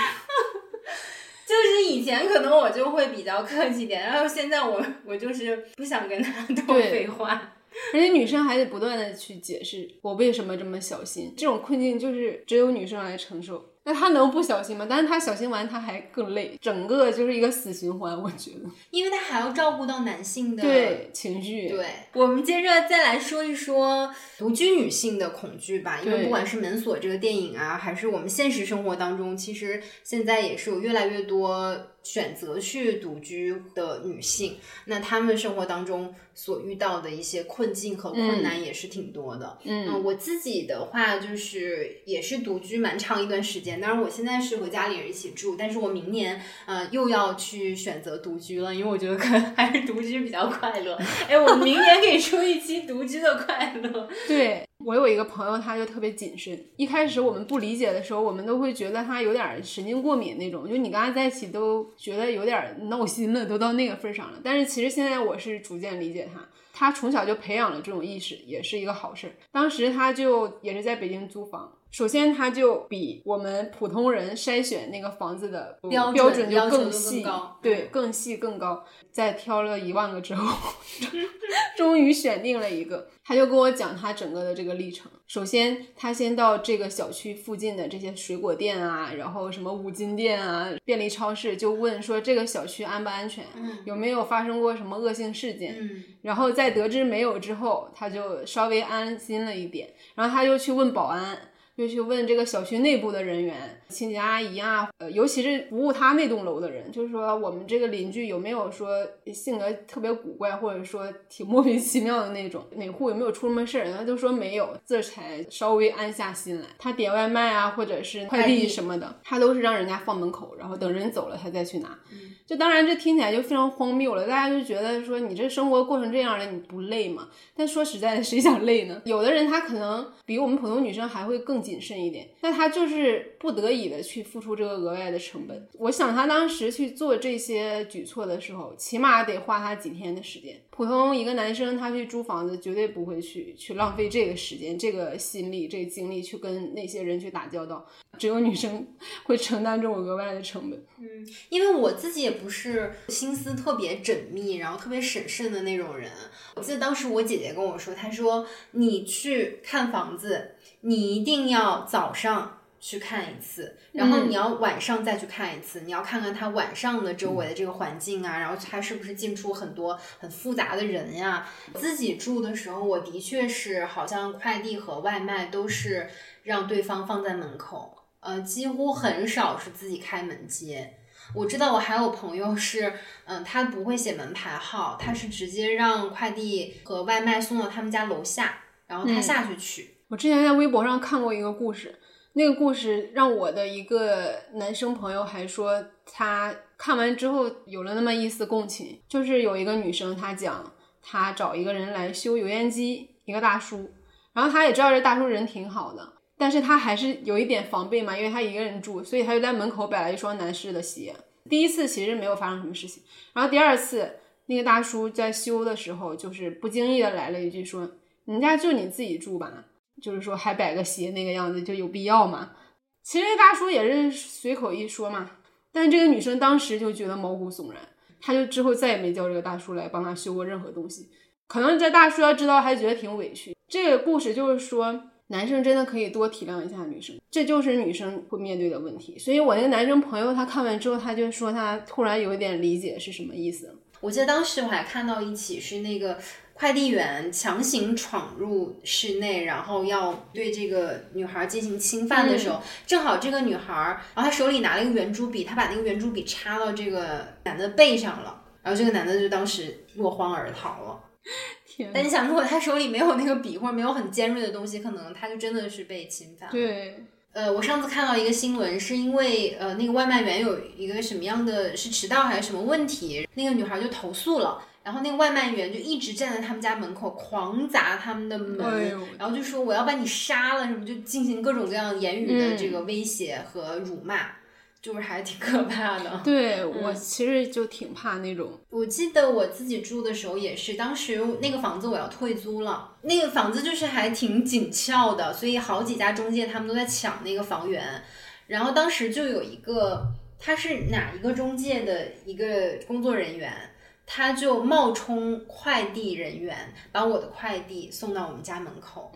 就是以前可能我就会比较客气点，然后现在我我就是不想跟他 多废话。而且女生还得不断的去解释我为什么这么小心，这种困境就是只有女生来承受。那他能不小心吗？但是他小心完，他还更累，整个就是一个死循环。我觉得，因为他还要照顾到男性的对情绪。对，我们接着再来说一说独居女性的恐惧吧。因为不管是门锁这个电影啊，还是我们现实生活当中，其实现在也是有越来越多。选择去独居的女性，那她们生活当中所遇到的一些困境和困难也是挺多的。嗯，我自己的话就是也是独居蛮长一段时间，当然我现在是和家里人一起住，但是我明年呃又要去选择独居了，因为我觉得可能还是独居比较快乐。哎，我明年可以出一期独居的快乐。对。我有一个朋友，他就特别谨慎。一开始我们不理解的时候，我们都会觉得他有点神经过敏那种，就你跟他在一起都觉得有点闹心了，都到那个份上了。但是其实现在我是逐渐理解他，他从小就培养了这种意识，也是一个好事儿。当时他就也是在北京租房。首先，他就比我们普通人筛选那个房子的标准就更细，对，更细更高。在挑了一万个之后，终于选定了一个。他就跟我讲他整个的这个历程。首先，他先到这个小区附近的这些水果店啊，然后什么五金店啊、便利超市，就问说这个小区安不安全，有没有发生过什么恶性事件。然后在得知没有之后，他就稍微安心了一点。然后他就去问保安。就去问这个小区内部的人员，清洁阿姨啊，呃，尤其是服务他那栋楼的人，就是说我们这个邻居有没有说性格特别古怪，或者说挺莫名其妙的那种，哪户有没有出什么事儿？他都说没有，这才稍微安下心来。他点外卖啊，或者是快递什么的，他都是让人家放门口，然后等人走了他再去拿。就当然这听起来就非常荒谬了，大家就觉得说你这生活过成这样了，你不累吗？但说实在的，谁想累呢？有的人他可能比我们普通女生还会更谨慎一点，那他就是不得已的去付出这个额外的成本。我想他当时去做这些举措的时候，起码得花他几天的时间。普通一个男生他去租房子，绝对不会去去浪费这个时间、这个心力、这个精力去跟那些人去打交道。只有女生 会承担这种额外的成本。嗯，因为我自己也不是心思特别缜密，然后特别审慎的那种人。我记得当时我姐姐跟我说，她说你去看房子，你一定要早上。去看一次，然后你要晚上再去看一次，你要看看它晚上的周围的这个环境啊，然后它是不是进出很多很复杂的人呀？自己住的时候，我的确是好像快递和外卖都是让对方放在门口，呃，几乎很少是自己开门接。我知道我还有朋友是，嗯，他不会写门牌号，他是直接让快递和外卖送到他们家楼下，然后他下去取。我之前在微博上看过一个故事。那个故事让我的一个男生朋友还说，他看完之后有了那么一丝共情。就是有一个女生，她讲她找一个人来修油烟机，一个大叔，然后她也知道这大叔人挺好的，但是她还是有一点防备嘛，因为她一个人住，所以她就在门口摆了一双男士的鞋。第一次其实没有发生什么事情，然后第二次那个大叔在修的时候，就是不经意的来了一句说：“你家就你自己住吧。”就是说还摆个鞋那个样子就有必要吗？其实大叔也是随口一说嘛，但这个女生当时就觉得毛骨悚然，她就之后再也没叫这个大叔来帮她修过任何东西。可能这大叔要知道还觉得挺委屈。这个故事就是说，男生真的可以多体谅一下女生，这就是女生会面对的问题。所以我那个男生朋友他看完之后，他就说他突然有一点理解是什么意思。我记得当时我还看到一起是那个快递员强行闯入室内，然后要对这个女孩进行侵犯的时候，正好这个女孩，然后她手里拿了一个圆珠笔，她把那个圆珠笔插到这个男的背上了，然后这个男的就当时落荒而逃了。天但你想，如果他手里没有那个笔或者没有很尖锐的东西，可能他就真的是被侵犯了。对，呃，我上次看到一个新闻，是因为呃那个外卖员有一个什么样的是迟到还是什么问题，那个女孩就投诉了。然后那个外卖员就一直站在他们家门口狂砸他们的门，哎然后就说我要把你杀了什么，就进行各种各样言语的嗯这个威胁和辱骂，就是还挺可怕的。对 我其实就挺怕那种，我记得我自己住的时候也是，当时那个房子我要退租了，那个房子就是还挺紧俏的，所以好几家中介他们都在抢那个房源，然后当时就有一个他是哪一个中介的一个工作人员，他就冒充快递人员，把我的快递送到我们家门口。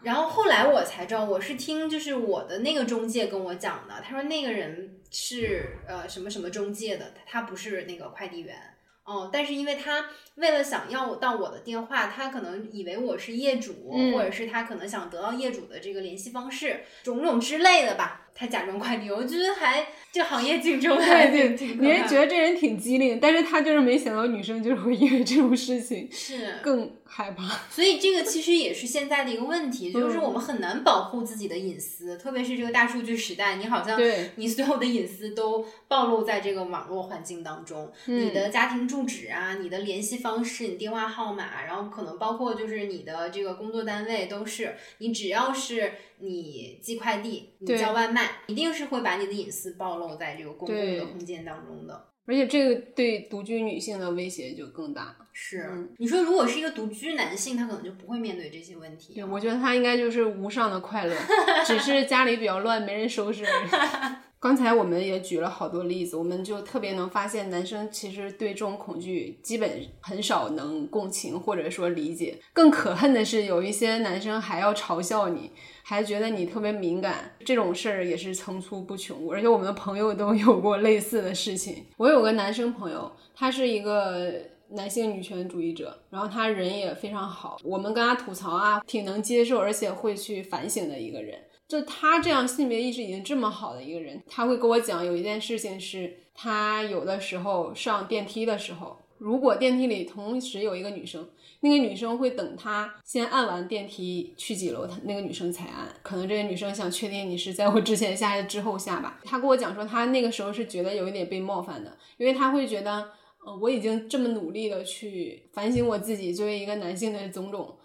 然后后来我才知道，我是听就是我的那个中介跟我讲的，他说那个人是呃什么什么中介的，他不是那个快递员。哦，但是因为他为了想要到我的电话，他可能以为我是业主，嗯或者是他可能想得到业主的这个联系方式，种种之类的吧。他假装快递，我觉得还这行业竞争还对对，挺你是觉得这人挺机灵，但是他就是没想到女生就是会因为这种事情是更害怕。所以这个其实也是现在的一个问题，就是嗯我们很难保护自己的隐私，特别是这个大数据时代，你好像对你所有的隐私都暴露在这个网络环境当中，嗯你的家庭住址啊，你的联系方式、你电话号码，然后可能包括就是你的这个工作单位都是，你只要是你寄快递、你叫外卖，一定是会把你的隐私暴露在这个公共的空间当中的。而且这个对独居女性的威胁就更大。是，嗯你说如果是一个独居男性，他可能就不会面对这些问题。对，我觉得他应该就是无上的快乐，只是家里比较乱，没人收拾。刚才我们也举了好多例子，我们就特别能发现，男生其实对这种恐惧基本很少能共情或者说理解。更可恨的是，有一些男生还要嘲笑你，还觉得你特别敏感，这种事儿也是层出不穷。而且我们的朋友都有过类似的事情。我有个男生朋友，他是一个男性女权主义者，然后他人也非常好，我们跟他吐槽啊，挺能接受，而且会去反省的一个人。就他这样性别意识已经这么好的一个人，他会跟我讲有一件事情是，他有的时候上电梯的时候，如果电梯里同时有一个女生，那个女生会等他先按完电梯去几楼，他那个女生才按。可能这个女生想确定你是在我之前下还是之后下吧。他跟我讲说，他那个时候是觉得有一点被冒犯的，因为他会觉得，呃，我已经这么努力的去反省我自己作为一个男性的种种，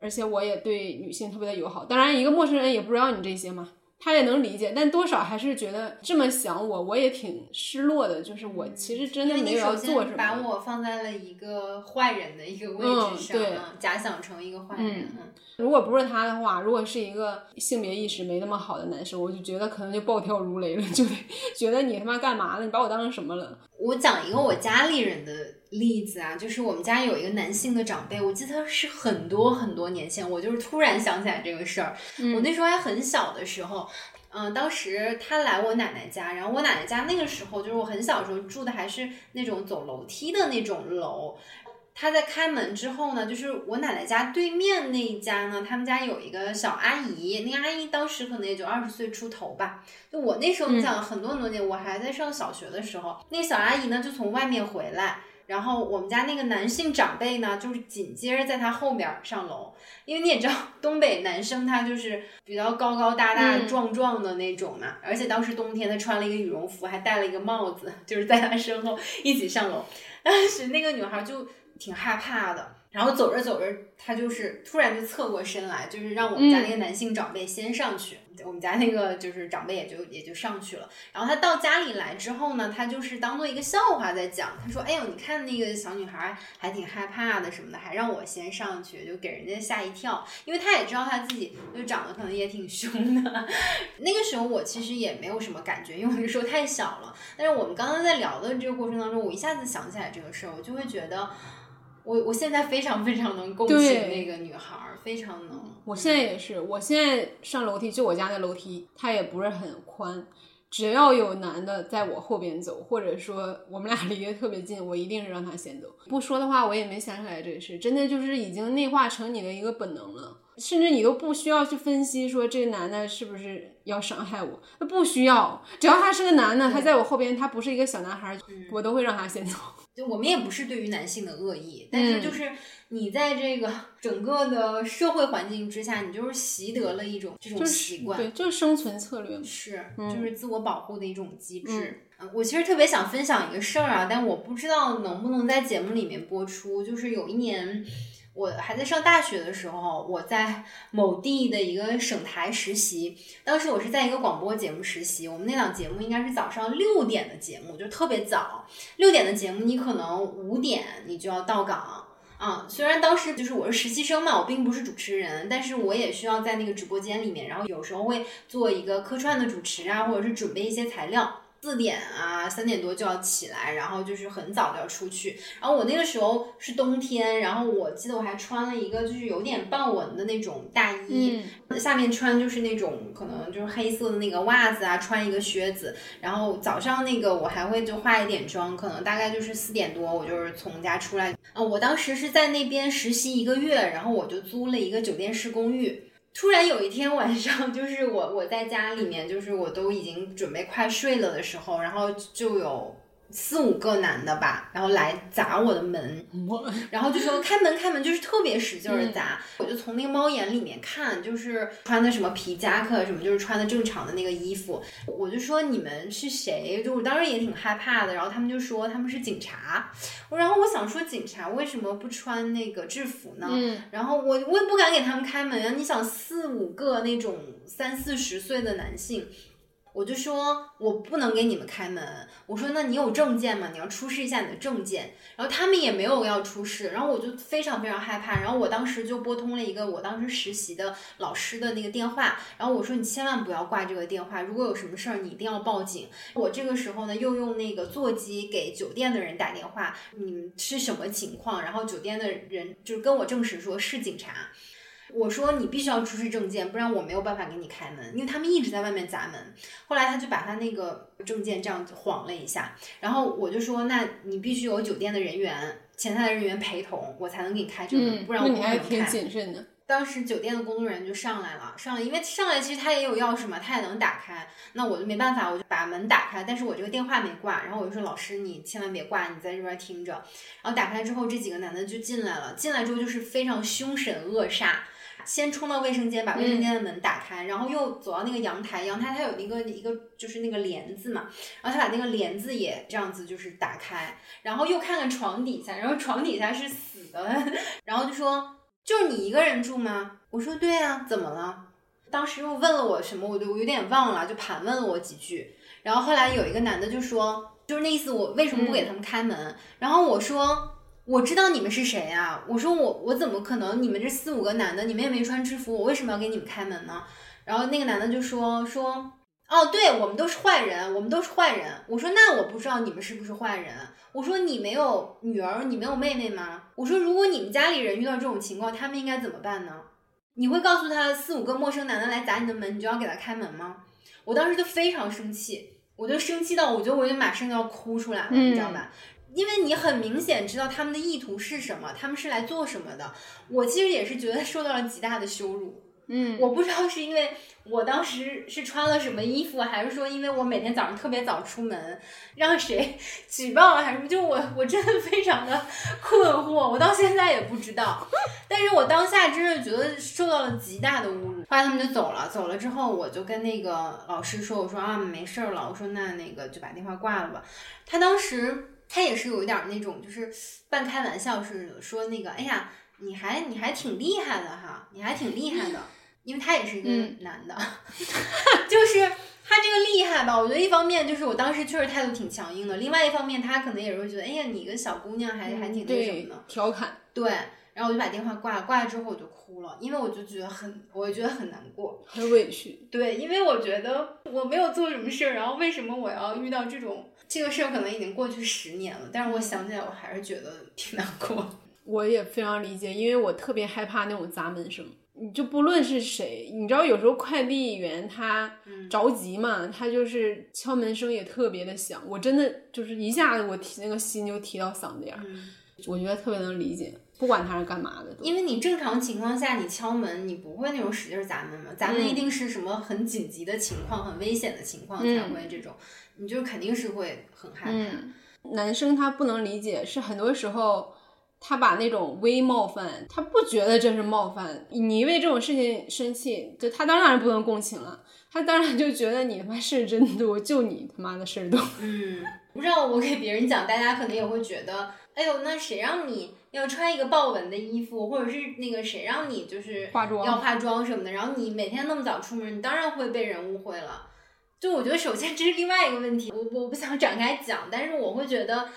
而且我也对女性特别的友好。当然，一个陌生人也不知道你这些嘛。他也能理解，但多少还是觉得这么想我，我也挺失落的。就是我其实真的没有要做什么。先把我放在了一个坏人的一个位嗯置上，对嗯假想成一个坏人。嗯如果不是他的话，如果是一个性别意识没那么好的男生，我就觉得可能就暴跳如雷了，就得 觉得你他妈干嘛呢？你把我当成什么了？我讲一个我家里人的例子啊，就是我们家有一个男性的长辈，我记得是很多很多年前，我就是突然想起来这个事儿。我那时候还很小的时候，嗯、当时他来我奶奶家，然后我奶奶家那个时候就是我很小的时候住的还是那种走楼梯的那种楼。他在开门之后呢，就是我奶奶家对面那一家呢，他们家有一个小阿姨，那个阿姨当时可能也就二十岁出头吧。就我那时候，你想很多很多年，我还在上小学的时候，那个小阿姨呢就从外面回来，然后我们家那个男性长辈呢，就是紧接着在她后面上楼，因为你也知道，东北男生他就是比较高高大大、嗯壮壮的那种嘛，而且当时冬天他穿了一个羽绒服，还戴了一个帽子，就是在他身后一起上楼。当时那个女孩就挺害怕的，然后走着走着，他就是突然就侧过身来，就是让我们家那个男性长辈先上去。我们家那个就是长辈也就也就上去了，然后他到家里来之后呢，他就是当做一个笑话在讲。他说：“哎呦，你看那个小女孩还挺害怕的什么的，还让我先上去，就给人家吓一跳。因为他也知道他自己就长得可能也挺凶的。那个时候我其实也没有什么感觉，因为那个时候太小了。但是我们刚刚在聊的这个过程当中，我一下子想起来这个事儿，我就会觉得。我我现在非常非常能共情那个女孩儿，非常能。我现在也是，我现在上楼梯就我家那楼梯，它也不是很宽，只要有男的在我后边走，或者说我们俩离得特别近，我一定是让他先走。不说的话，我也没想起来这个事，真的就是已经内化成你的一个本能了，甚至你都不需要去分析说这个男的是不是要伤害我，那不需要，只要他是个男的，他在我后边，他不是一个小男孩，我都会让他先走。就我们也不是对于男性的恶意，但是就是你在这个 整个的社会环境之下，你就是习得了一种这种习惯，对，就是生存策略，是，就是自我保护的一种机制。嗯，我其实特别想分享一个事儿啊，但我不知道能不能在节目里面播出。就是有一年我还在上大学的时候，我在某地的一个省台实习，当时我是在一个广播节目实习，我们那档节目应该是早上六点的节目，就特别早，六点的节目，你可能五点你就要到岗。啊，虽然当时就是我是实习生嘛，我并不是主持人，但是我也需要在那个直播间里面，然后有时候会做一个客串的主持啊，或者是准备一些材料。四点啊，三点多就要起来，然后就是很早就要出去。然后我那个时候是冬天，然后我记得我还穿了一个就是有点豹纹的那种大衣，下面穿就是那种可能就是黑色的那个袜子啊，穿一个靴子。然后早上那个我还会就化一点妆，可能大概就是四点多，我就是从家出来。嗯，我当时是在那边实习一个月，然后我就租了一个酒店式公寓。突然有一天晚上，就是我我在家里面，就是我都已经准备快睡了的时候，然后就有。四五个男的吧，然后来砸我的门，然后就说开门开门，就是特别使劲的砸。我就从那个猫眼里面看，就是穿的什么皮夹克什么，就是穿的正常的那个衣服。我就说你们是谁？就我当时也挺害怕的。然后他们就说他们是警察。然后我想说警察为什么不穿那个制服呢？然后我我也不敢给他们开门啊。你想四五个那种三四十岁的男性。我就说，我不能给你们开门。我说，那你有证件吗？你要出示一下你的证件。然后他们也没有要出示。然后我就非常非常害怕。然后我当时就拨通了一个我当时实习的老师的那个电话。然后我说，你千万不要挂这个电话。如果有什么事儿，你一定要报警。我这个时候呢，又用那个座机给酒店的人打电话，你们是什么情况？然后酒店的人就跟我证实说是警察。我说你必须要出示证件，不然我没有办法给你开门，因为他们一直在外面砸门。后来他就把他那个证件这样子晃了一下，然后我就说，那你必须有酒店的人员、前台的人员陪同，我才能给你开这个门，不然我不能开。你还挺谨慎的。当时酒店的工作人员就上来了，上来，因为上来其实他也有钥匙嘛，他也能打开。那我就没办法，我就把门打开，但是我这个电话没挂。然后我就说老师，你千万别挂，你在这边听着。然后打开之后，这几个男的就进来了，进来之后就是非常凶神恶煞。先冲到卫生间，把卫生间的门打开，然后又走到那个阳台，阳台它有那个一个就是那个帘子嘛，然后他把那个帘子也这样子就是打开，然后又看看床底下，然后床底下是死的，然后就说就是你一个人住吗？我说对啊，怎么了？当时又问了我什么，我就有点忘了，就盘问了我几句，然后后来有一个男的就说，就是那意思，我为什么不给他们开门？然后我说。我知道你们是谁呀？我说我我怎么可能？你们这四五个男的，你们也没穿制服，我为什么要给你们开门呢？然后那个男的就说说，哦，对我们都是坏人，我们都是坏人。我说那我不知道你们是不是坏人。我说你没有女儿，你没有妹妹吗？我说如果你们家里人遇到这种情况，他们应该怎么办呢？你会告诉他四五个陌生男的来砸你的门，你就要给他开门吗？我当时就非常生气，我就生气到我觉得我就马上就要哭出来了，你知道吧？因为你很明显知道他们的意图是什么，他们是来做什么的。我其实也是觉得受到了极大的羞辱。嗯，我不知道是因为我当时是穿了什么衣服，还是说因为我每天早上特别早出门，让谁举报了，还是什么？就我我真的非常的困惑，我到现在也不知道。但是我当下真的觉得受到了极大的侮辱。后来他们就走了，走了之后，我就跟那个老师说：“我说啊，没事儿了。我说那那个就把电话挂了吧。”他当时。他也是有一点那种，就是半开玩笑似的说那个，哎呀，你还你还挺厉害的哈，你还挺厉害的，因为他也是一个男的，就是他这个厉害吧？我觉得一方面就是我当时确实态度挺强硬的，另外一方面他可能也是会觉得，哎呀，你一个小姑娘还还挺那什么的，调侃。对，然后我就把电话挂了，挂了之后我就哭了，因为我就觉得很，我觉得很难过，很委屈。对，因为我觉得我没有做什么事儿，然后为什么我要遇到这种？这个事儿可能已经过去十年了，但是我想起来，我还是觉得挺难过。我也非常理解，因为我特别害怕那种砸门声。你就不论是谁，你知道有时候快递员他着急嘛，他就是敲门声也特别的响，我真的就是一下子我提那个心就提到嗓子眼儿，我觉得特别能理解，不管他是干嘛的。因为你正常情况下你敲门，你不会那种使劲儿砸门嘛，砸门一定是什么很紧急的情况、很危险的情况才会这种，你就肯定是会很害怕。嗯，男生他不能理解，是很多时候他把那种微冒犯，他不觉得这是冒犯，你因为这种事情生气，就他当然不能共情了，他当然就觉得你他妈事儿真多，就你他妈的事儿多。嗯，不知道我给别人讲，大家可能也会觉得，哎呦，那谁让你要穿一个豹纹的衣服，或者是那个谁让你就是化妆要化妆什么的，然后你每天那么早出门，你当然会被人误会了。就我觉得，首先这是另外一个问题，我我不想展开讲，但是我会觉得。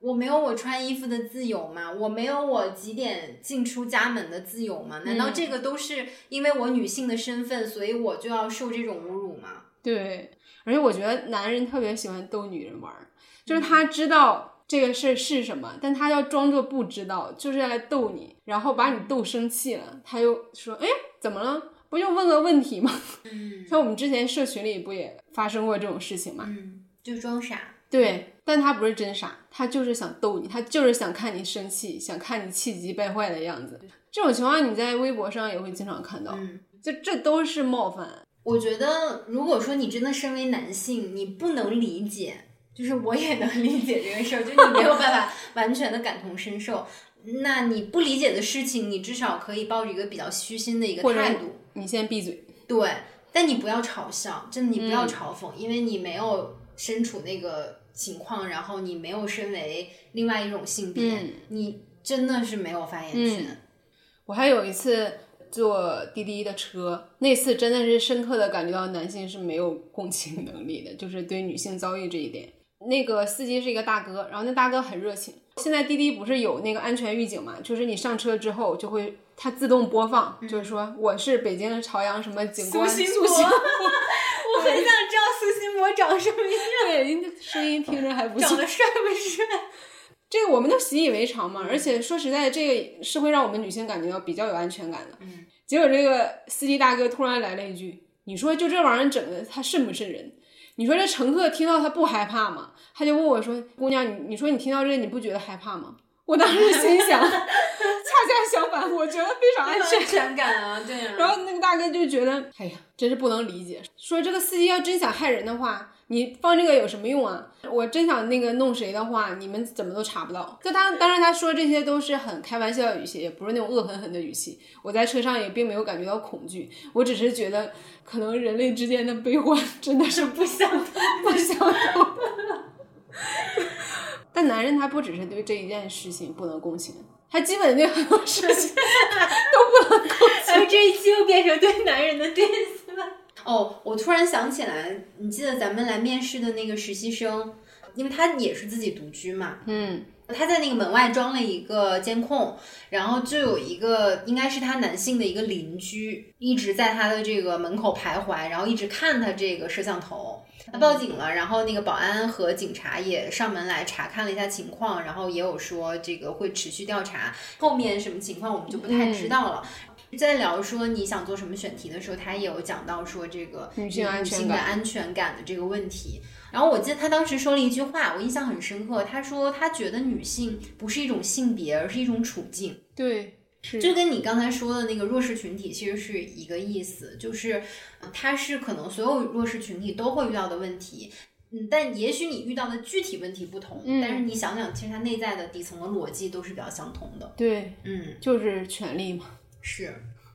我没有我穿衣服的自由吗？我没有我几点进出家门的自由吗？难道这个都是因为我女性的身份，所以我就要受这种侮辱吗？对，而且我觉得男人特别喜欢逗女人玩儿，就是他知道这个事儿是什么，但他要装作不知道，就是要来逗你，然后把你逗生气了，他又说：“哎，怎么了？不就问个问题吗？”嗯 像我们之前社群里不也发生过这种事情吗？嗯，就装傻。对，但他不是真傻，他就是想逗你，他就是想看你生气，想看你气急败坏的样子。这种情况你在微博上也会经常看到，嗯，就这都是冒犯。我觉得如果说你真的身为男性，你不能理解，就是我也能理解这个事儿，就你没有办法 完全的感同身受。那你不理解的事情，你至少可以抱着一个比较虚心的一个态度，你先闭嘴。对，但你不要嘲笑，真的你不要嗯嘲讽，因为你没有身处那个情况，然后你没有身为另外一种性别，嗯你真的是没有发言权。我还有一次坐滴滴的车，那次真的是深刻的感觉到男性是没有共情能力的，就是对女性遭遇这一点。那个司机是一个大哥，然后那大哥很热情。现在滴滴不是有那个安全预警嘛？就是你上车之后就会它自动播放，就是说我是北京朝阳什么警官苏辛博苏辛 我很想知道苏辛博长什么样，对，人家声音听着还不错。长得帅不帅？这个我们都习以为常嘛，而且说实在，这个是会让我们女性感觉到比较有安全感的。嗯，结果这个司机大哥突然来了一句：“你说就这玩意儿整的，他瘆不瘆人？你说这乘客听到他不害怕吗？”他就问我说：“姑娘，你你说你听到这，你不觉得害怕吗？”我当时心想，恰恰相反，我觉得非常安全。安全感啊，对啊。然后那个大哥就觉得，哎呀，真是不能理解。说这个司机要真想害人的话，你放这个有什么用啊？我真想那个弄谁的话，你们怎么都查不到。就他，当然他说这些都是很开玩笑的语气，也不是那种恶狠狠的语气。我在车上也并没有感觉到恐惧，我只是觉得，可能人类之间的悲欢真的是不相同，不相同。但男人他不只是对这一件事情不能共情，他基本对很多事情 都不能共情。哎，这一期又变成对男人的电死了。哦，我突然想起来，你记得咱们来面试的那个实习生，因为他也是自己独居嘛，嗯他在那个门外装了一个监控，然后就有一个应该是他男性的一个邻居，一直在他的这个门口徘徊，然后一直看他这个摄像头。他报警了，然后那个保安和警察也上门来查看了一下情况，然后也有说这个会持续调查，后面什么情况我们就不太知道了。在聊说你想做什么选题的时候，他也有讲到说这个女性的感安全感的这个问题。然后我记得他当时说了一句话，我印象很深刻。他说他觉得女性不是一种性别，而是一种处境。对，是这跟你刚才说的那个弱势群体其实是一个意思，就是呃它是可能所有弱势群体都会遇到的问题。嗯，但也许你遇到的具体问题不同，嗯但是你想想，其实它内在的底层的逻辑都是比较相同的。对，嗯，就是权利嘛。是。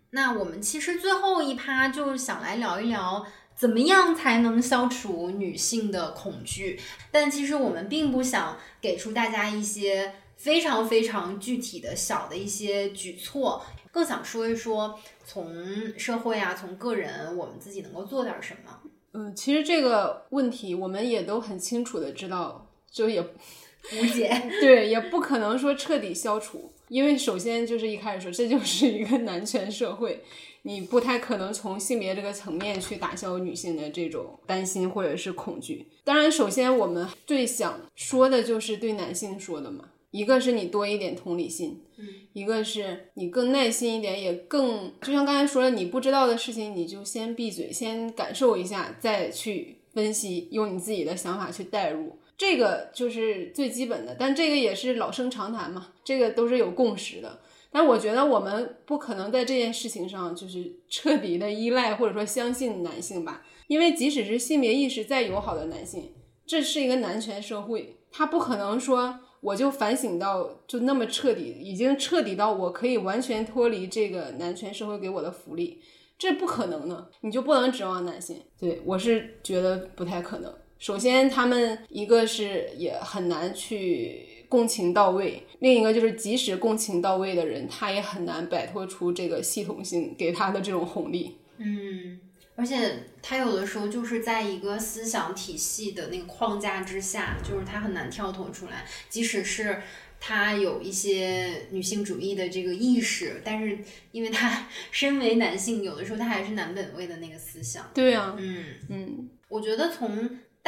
那我们其实最后一趴就想来聊一聊，怎么样才能消除女性的恐惧？但其实我们并不想给出大家一些非常非常具体的小的一些举措，更想说一说从社会啊，从个人，我们自己能够做点什么。嗯，其实这个问题我们也都很清楚的知道，就也无解。对，也不可能说彻底消除，因为首先就是一开始说，这就是一个男权社会，你不太可能从性别这个层面去打消女性的这种担心或者是恐惧。当然，首先我们最想说的就是对男性说的嘛，一个是你多一点同理心，嗯，一个是你更耐心一点，也更就像刚才说的，你不知道的事情，你就先闭嘴，先感受一下，再去分析，用你自己的想法去代入，这个就是最基本的。但这个也是老生常谈嘛，这个都是有共识的。但我觉得我们不可能在这件事情上就是彻底的依赖或者说相信男性吧，因为即使是性别意识再友好的男性，这是一个男权社会，他不可能说我就反省到就那么彻底，已经彻底到我可以完全脱离这个男权社会给我的福利，这不可能的，你就不能指望男性。对我是觉得不太可能。首先，他们一个是也很难去。共情到位，另一个就是即使共情到位的人，他也很难摆脱出这个系统性给他的这种红利。嗯，而且他有的时候就是在一个思想体系的那个框架之下，就是他很难跳脱出来。即使是他有一些女性主义的这个意识，但是因为他身为男性，有的时候他还是男本位的那个思想。对呀，嗯嗯，我觉得从。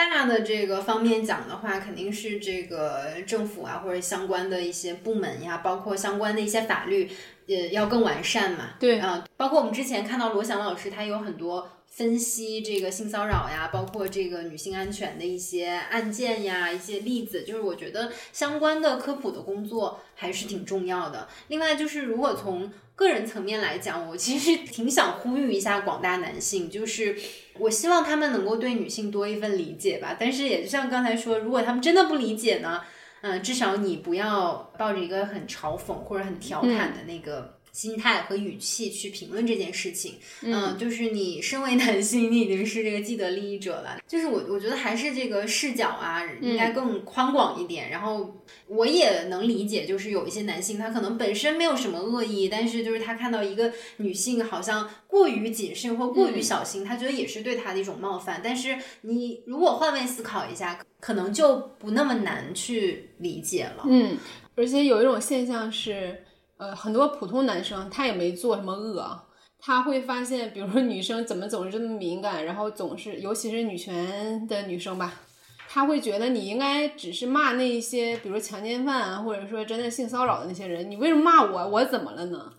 大的这个方面讲的话，肯定是这个政府啊，或者相关的一些部门呀，包括相关的一些法律，呃，要更完善嘛。对啊，包括我们之前看到罗翔老师，他有很多分析这个性骚扰呀，包括这个女性安全的一些案件呀，一些例子，就是我觉得相关的科普的工作还是挺重要的。另外就是，如果从个人层面来讲，我其实挺想呼吁一下广大男性，就是我希望他们能够对女性多一份理解吧。但是也就像刚才说，如果他们真的不理解呢，嗯，至少你不要抱着一个很嘲讽或者很调侃的那个。心态和语气去评论这件事情，嗯，就是你身为男性，你已经是这个既得利益者了。就是我，我觉得还是这个视角啊，应该更宽广一点。然后我也能理解，就是有一些男性他可能本身没有什么恶意，但是就是他看到一个女性好像过于谨慎或过于小心，他觉得也是对他的一种冒犯。但是你如果换位思考一下，可能就不那么难去理解了。嗯，而且有一种现象是。呃，很多普通男生他也没做什么恶，他会发现，比如说女生怎么总是这么敏感，然后总是，尤其是女权的女生吧，他会觉得你应该只是骂那一些，比如强奸犯啊，或者说真的性骚扰的那些人，你为什么骂我？我怎么了呢？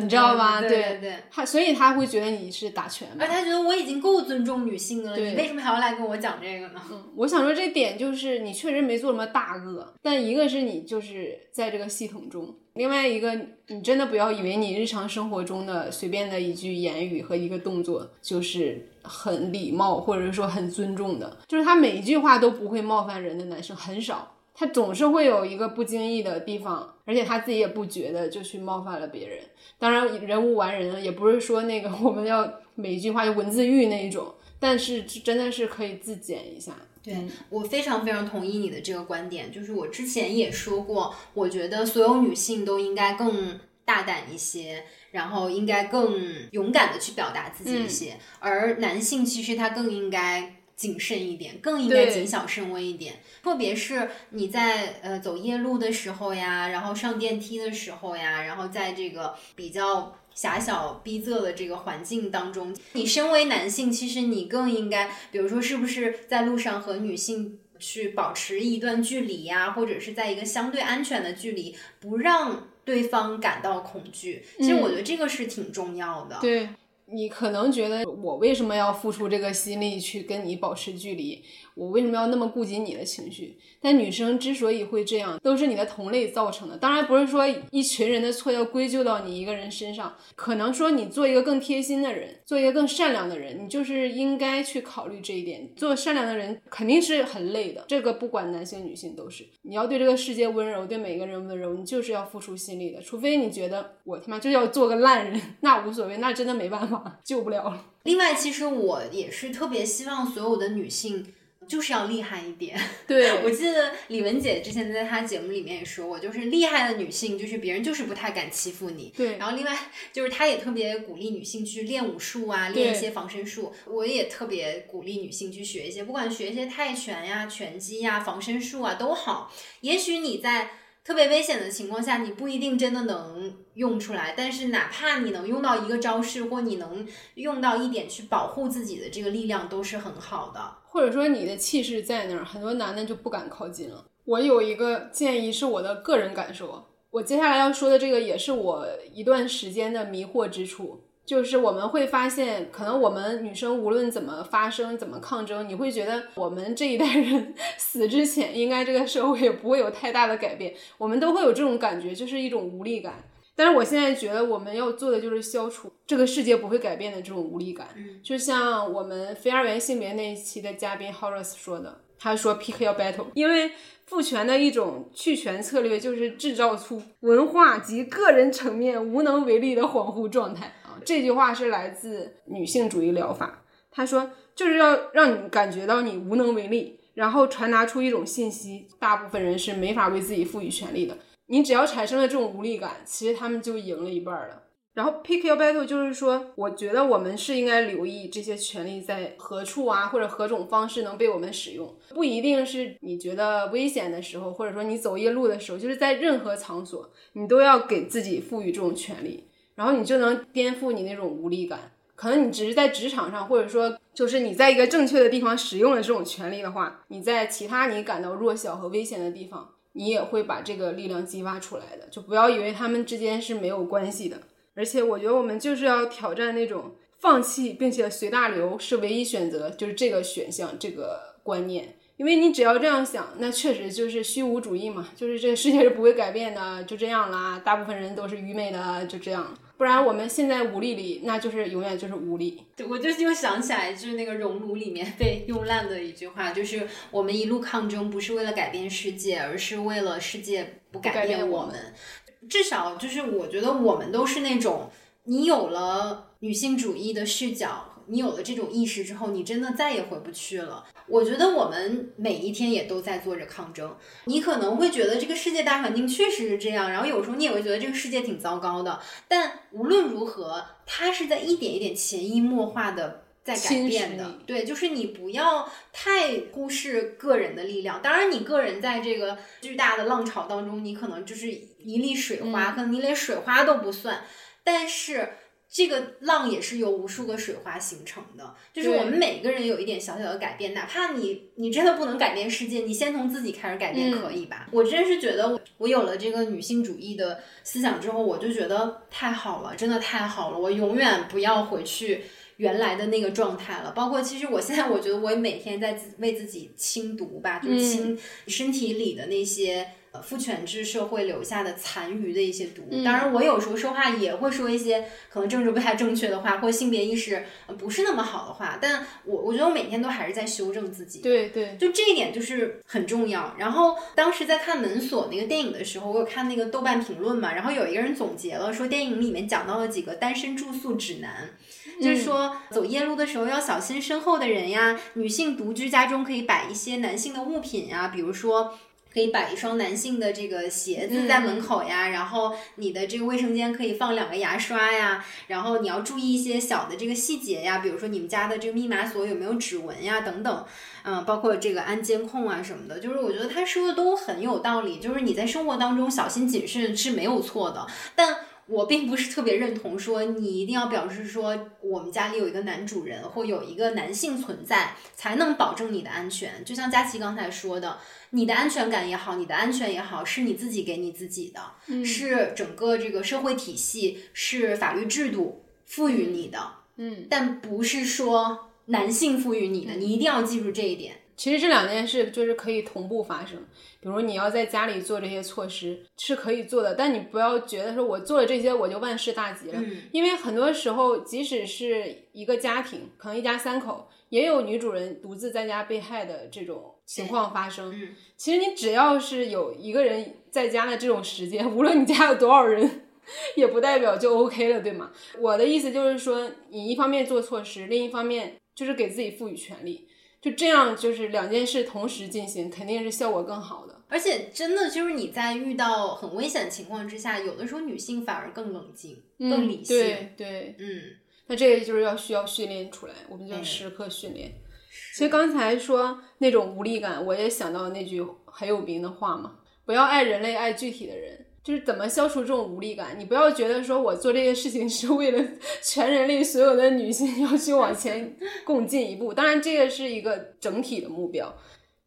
你知道吧？对对对，他所以他会觉得你是打拳，而他觉得我已经够尊重女性了，你为什么还要来跟我讲这个呢？嗯，我想说这点就是你确实没做什么大恶，但一个是你就是在这个系统中，另外一个你真的不要以为你日常生活中的随便的一句言语和一个动作就是很礼貌或者说很尊重的，就是他每一句话都不会冒犯人的男生很少。他总是会有一个不经意的地方，而且他自己也不觉得就去冒犯了别人。当然，人无完人，也不是说那个 我们要每一句话就文字狱那一种，但是真的是可以自检一下。对我非常非常同意你的这个观点，就是我之前也说过，我觉得所有女性都应该更大胆一些，然后应该更勇敢的去表达自己一些，而男性其实他更应该。谨慎一点，更应该谨小慎微一点。特别是你在呃走夜路的时候呀，然后上电梯的时候呀，然后在这个比较狭小逼仄的这个环境当中，你身为男性，其实你更应该，比如说是不是在路上和女性去保持一段距离呀，或者是在一个相对安全的距离，不让对方感到恐惧。其实我觉得这个是挺重要的。对。你可能觉得我为什么要付出这个心力去跟你保持距离？我为什么要那么顾及你的情绪？但女生之所以会这样，都是你的同类造成的。当然不是说一群人的错要归咎到你一个人身上，可能说你做一个更贴心的人，做一个更善良的人，你就是应该去考虑这一点。做善良的人肯定是很累的，这个不管男性女性都是。你要对这个世界温柔，对每个人温柔，你就是要付出心力的。除非你觉得我他妈就要做个烂人，那无所谓，那真的没办法，救不了了。另外，其实我也是特别希望所有的女性。就是要厉害一点。对我记得李玟姐之前在她节目里面也说过，就是厉害的女性，就是别人就是不太敢欺负你。对。然后另外就是她也特别鼓励女性去练武术啊，练一些防身术。我也特别鼓励女性去学一些，不管学一些泰拳呀、拳击呀、防身术啊都好。也许你在。特别危险的情况下，你不一定真的能用出来，但是哪怕你能用到一个招式，或你能用到一点去保护自己的这个力量，都是很好的。或者说你的气势在那儿，很多男的就不敢靠近了。我有一个建议是我的个人感受，我接下来要说的这个也是我一段时间的迷惑之处。就是我们会发现，可能我们女生无论怎么发声、怎么抗争，你会觉得我们这一代人 死之前，应该这个社会也不会有太大的改变。我们都会有这种感觉，就是一种无力感。但是我现在觉得，我们要做的就是消除这个世界不会改变的这种无力感。嗯就像我们非二元性别那一期的嘉宾 Horace 说的，他说 “Pick your battle”，因为父权的一种去权策略就是制造出文化及个人层面无能为力的恍惚状态。这句话是来自女性主义疗法。他说，就是要让你感觉到你无能为力，然后传达出一种信息：大部分人是没法为自己赋予权利的。你只要产生了这种无力感，其实他们就赢了一半了。然后 pick your battle 就是说，我觉得我们是应该留意这些权利在何处啊，或者何种方式能被我们使用。不一定是你觉得危险的时候，或者说你走夜路的时候，就是在任何场所，你都要给自己赋予这种权利。然后你就能颠覆你那种无力感。可能你只是在职场上，或者说就是你在一个正确的地方使用了这种权利的话，你在其他你感到弱小和危险的地方，你也会把这个力量激发出来的。就不要以为他们之间是没有关系的。而且我觉得我们就是要挑战那种放弃并且随大流是唯一选择，就是这个选项这个观念。因为你只要这样想，那确实就是虚无主义嘛，就是这个世界是不会改变的，就这样啦。大部分人都是愚昧的，就这样。不然我们现在无力里，那就是永远就是无力。对，我就又想起来，就是那个《熔炉》里面被用烂的一句话，就是我们一路抗争，不是为了改变世界，而是为了世界不改变我们。至少就是我觉得我们都是那种，你有了女性主义的视角。你有了这种意识之后，你真的再也回不去了。我觉得我们每一天也都在做着抗争。你可能会觉得这个世界大环境确实是这样，然后有时候你也会觉得这个世界挺糟糕的。但无论如何，它是在一点一点潜移默化的在改变的。对，就是你不要太忽视个人的力量。当然，你个人在这个巨大的浪潮当中，你可能就是一粒水花，可能你连水花都不算。但是。这个浪也是由无数个水花形成的，就是我们每个人有一点小小的改变，哪怕你你真的不能改变世界，你先从自己开始改变可以吧？我真是觉得我有了这个女性主义的思想之后，我就觉得太好了，真的太好了，我永远不要回去原来的那个状态了。包括其实我现在，我觉得我每天在为自己清毒吧，就清身体里的那些。父权制社会留下的残余的一些毒，当然我有时候说话也会说一些可能政治不太正确的话，或性别意识不是那么好的话，但我我觉得我每天都还是在修正自己。对对，就这一点就是很重要。然后当时在看《门锁》那个电影的时候，我有看那个豆瓣评论嘛，然后有一个人总结了说，电影里面讲到了几个单身住宿指南，就是说走夜路的时候要小心身后的人呀，女性独居家中可以摆一些男性的物品呀，比如说。可以摆一双男性的这个鞋子在门口呀，然后你的这个卫生间可以放两个牙刷呀，然后你要注意一些小的这个细节呀，比如说你们家的这个密码锁有没有指纹呀等等，嗯，包括这个安监控啊什么的，就是我觉得他说的都很有道理，就是你在生活当中小心谨慎是没有错的，但。我并不是特别认同说你一定要表示说我们家里有一个男主人或有一个男性存在才能保证你的安全。就像佳琪刚才说的，你的安全感也好，你的安全也好，是你自己给你自己的，是整个这个社会体系、是法律制度赋予你的。嗯，但不是说男性赋予你的，你一定要记住这一点。其实这两件事就是可以同步发生，比如你要在家里做这些措施是可以做的，但你不要觉得说我做了这些我就万事大吉了，因为很多时候即使是一个家庭，可能一家三口也有女主人独自在家被害的这种情况发生。其实你只要是有一个人在家的这种时间，无论你家有多少人，也不代表就 OK 了，对吗？我的意思就是说，你一方面做措施，另一方面就是给自己赋予权利。就这样，就是两件事同时进行，肯定是效果更好的。而且，真的就是你在遇到很危险的情况之下，有的时候女性反而更冷静、更理性。对对，嗯，那这个就是要需要训练出来，我们就要时刻训练。其实刚才说那种无力感，我也想到那句很有名的话嘛：不要爱人类，爱具体的人。就是怎么消除这种无力感？你不要觉得说我做这些事情是为了 全人类所有的女性要去往前共进一步。当然，这个是一个整体的目标。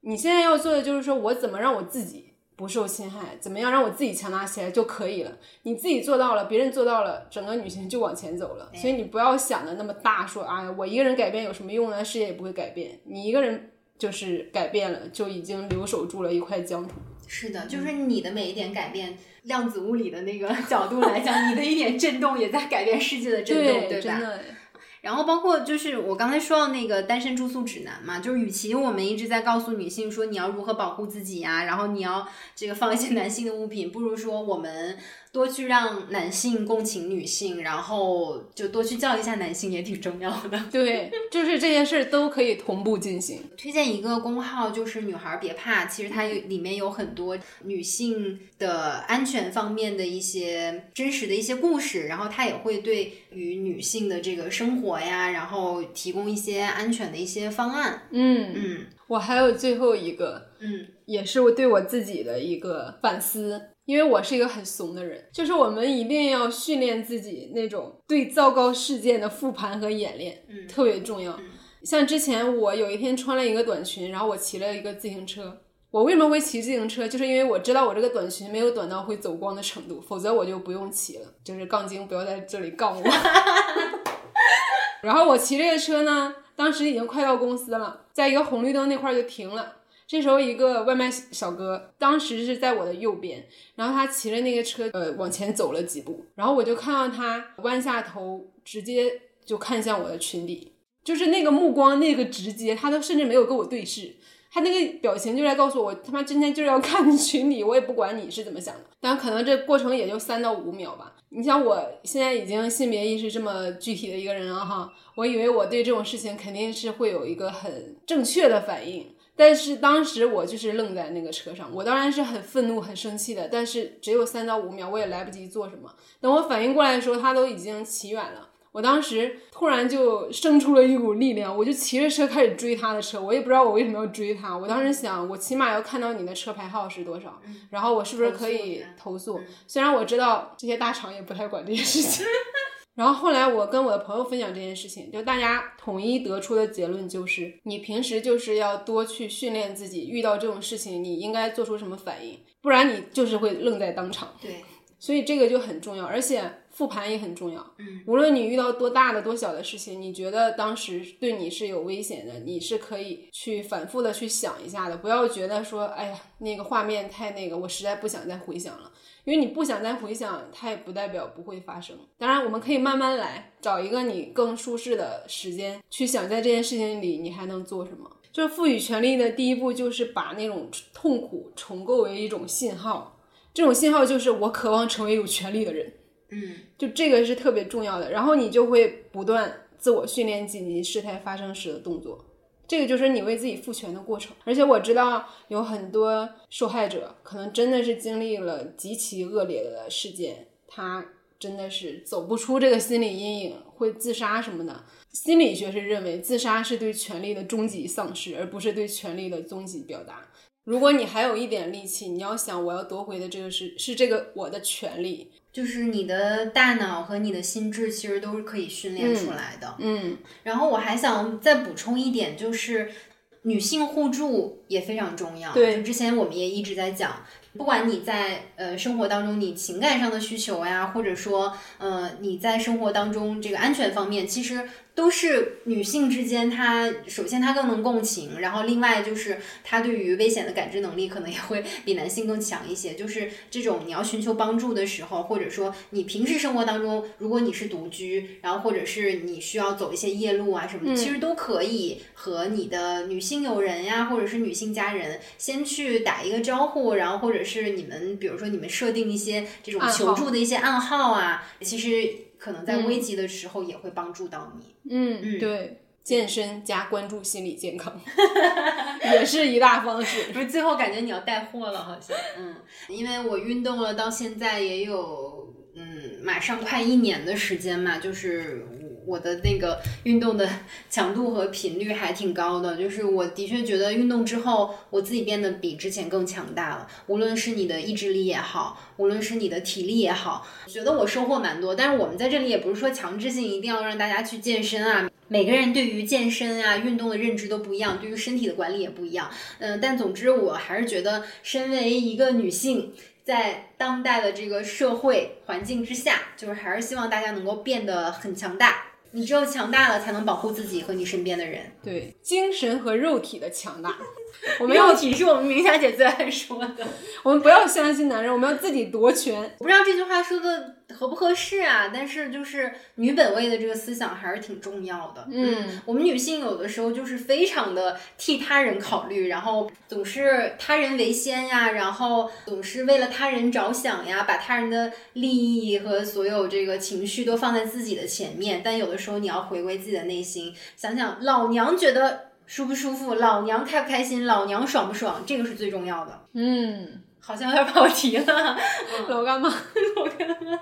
你现在要做的就是说我怎么让我自己不受侵害，怎么样让我自己强大起来就可以了。你自己做到了，别人做到了，整个女性就往前走了。所以你不要想的那么大，说啊，我一个人改变有什么用呢？世界也不会改变。你一个人就是改变了，就已经留守住了一块疆土。是的，就是你的每一点改变，量子物理的那个 角度来讲，你的一点震动也在改变世界的震动，对吧？然后包括就是我刚才说到那个单身住宿指南嘛，就是与其我们一直在告诉女性说你要如何保护自己呀，然后你要这个放一些男性的物品，不如说我们。多去让男性共情女性，然后就多去教育一下男性也挺重要的。对，就是这些事儿都可以同步进行。推荐一个公号，就是女孩别怕，其实它里面有很多女性的安全方面的一些真实的一些故事，然后它也会对于女性的这个生活呀，然后提供一些安全的一些方案。嗯嗯，我还有最后一个，嗯，也是我对我自己的一个反思。因为我是一个很怂的人，就是我们一定要训练自己那种对糟糕事件的复盘和演练，嗯，特别重要。像之前我有一天穿了一个短裙，然后我骑了一个自行车。我为什么会骑自行车？就是因为我知道我这个短裙没有短到会走光的程度，否则我就不用骑了。就是杠精不要在这里杠我。然后我骑这个车呢，当时已经快到公司了，在一个红绿灯那块就停了。这时候，一个外卖小哥当时是在我的右边，然后他骑着那个车，呃，往前走了几步，然后我就看到他弯下头，直接就看向我的裙底，就是那个目光，那个直接，他都甚至没有跟我对视，他那个表情就在告诉我，他妈今天就是要看你裙底，我也不管你是怎么想的。但可能这过程也就三到五秒吧。你像我现在已经性别意识这么具体的一个人了哈，我以为我对这种事情肯定是会有一个很正确的反应。但是当时我就是愣在那个车上，我当然是很愤怒、很生气的。但是只有三到五秒，我也来不及做什么。等我反应过来的时候，他都已经骑远了。我当时突然就生出了一股力量，我就骑着车开始追他的车。我也不知道我为什么要追他。我当时想，我起码要看到你的车牌号是多少，然后我是不是可以投诉？虽然我知道这些大厂也不太管这些事情。然后后来我跟我的朋友分享这件事情，就大家统一得出的结论就是，你平时就是要多去训练自己，遇到这种事情你应该做出什么反应，不然你就是会愣在当场。对，所以这个就很重要，而且复盘也很重要。嗯，无论你遇到多大的、多小的事情，你觉得当时对你是有危险的，你是可以去反复的去想一下的，不要觉得说，哎呀，那个画面太那个，我实在不想再回想了。因为你不想再回想，它也不代表不会发生。当然，我们可以慢慢来，找一个你更舒适的时间去想，在这件事情里你还能做什么。就是赋予权利的第一步，就是把那种痛苦重构为一种信号。这种信号就是我渴望成为有权利的人。嗯，就这个是特别重要的。然后你就会不断自我训练紧急事态发生时的动作。这个就是你为自己赋权的过程，而且我知道有很多受害者可能真的是经历了极其恶劣的事件，他真的是走不出这个心理阴影，会自杀什么的。心理学是认为自杀是对权力的终极丧失，而不是对权力的终极表达。如果你还有一点力气，你要想我要夺回的这个是是这个我的权利。就是你的大脑和你的心智其实都是可以训练出来的。嗯，然后我还想再补充一点，就是女性互助也非常重要。对，就之前我们也一直在讲，不管你在呃生活当中你情感上的需求呀，或者说呃你在生活当中这个安全方面，其实。都是女性之间，她首先她更能共情，然后另外就是她对于危险的感知能力可能也会比男性更强一些。就是这种你要寻求帮助的时候，或者说你平时生活当中，如果你是独居，然后或者是你需要走一些夜路啊什么的，其实都可以和你的女性友人呀，或者是女性家人先去打一个招呼，然后或者是你们比如说你们设定一些这种求助的一些暗号啊，其实。可能在危急的时候也会帮助到你。嗯嗯，对，健身加关注心理健康，也是一大方式。不是，最后感觉你要带货了，好像。嗯，因为我运动了到现在也有，嗯，马上快一年的时间嘛，就是。我的那个运动的强度和频率还挺高的，就是我的确觉得运动之后，我自己变得比之前更强大了。无论是你的意志力也好，无论是你的体力也好，觉得我收获蛮多。但是我们在这里也不是说强制性一定要让大家去健身啊。每个人对于健身啊、运动的认知都不一样，对于身体的管理也不一样。嗯，但总之我还是觉得，身为一个女性，在当代的这个社会环境之下，就是还是希望大家能够变得很强大。你只有强大了，才能保护自己和你身边的人。对，精神和肉体的强大。我们要肉体是我们明霞姐最爱说的。我们不要相信男人，我们要自己夺权。我不知道这句话说的合不合适啊，但是就是女本位的这个思想还是挺重要的。嗯，我们女性有的时候就是非常的替他人考虑，然后总是他人为先呀，然后总是为了他人着想呀，把他人的利益和所有这个情绪都放在自己的前面。但有的时候你要回归自己的内心，想想老娘觉得。舒不舒服？老娘开不开心？老娘爽不爽？这个是最重要的。嗯，好像有点跑题了。老干妈，老干妈。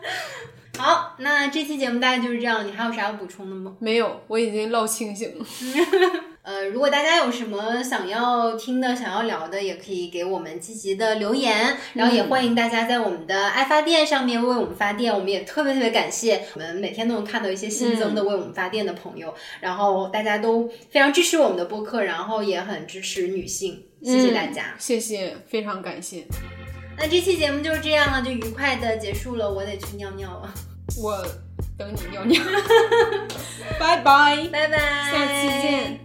好，那这期节目大概就是这样。你还有啥要补充的吗？没有，我已经唠清醒了。呃，如果大家有什么想要听的、想要聊的，也可以给我们积极的留言。然后也欢迎大家在我们的爱发电上面为我们发电，我们也特别特别感谢我们每天都能看到一些新增的为我们发电的朋友。然后大家都非常支持我们的播客，然后也很支持女性，谢谢大家，谢谢，非常感谢。那这期节目就是这样了，就愉快的结束了。我得去尿尿了，我等你尿尿。拜拜，拜拜，下期见。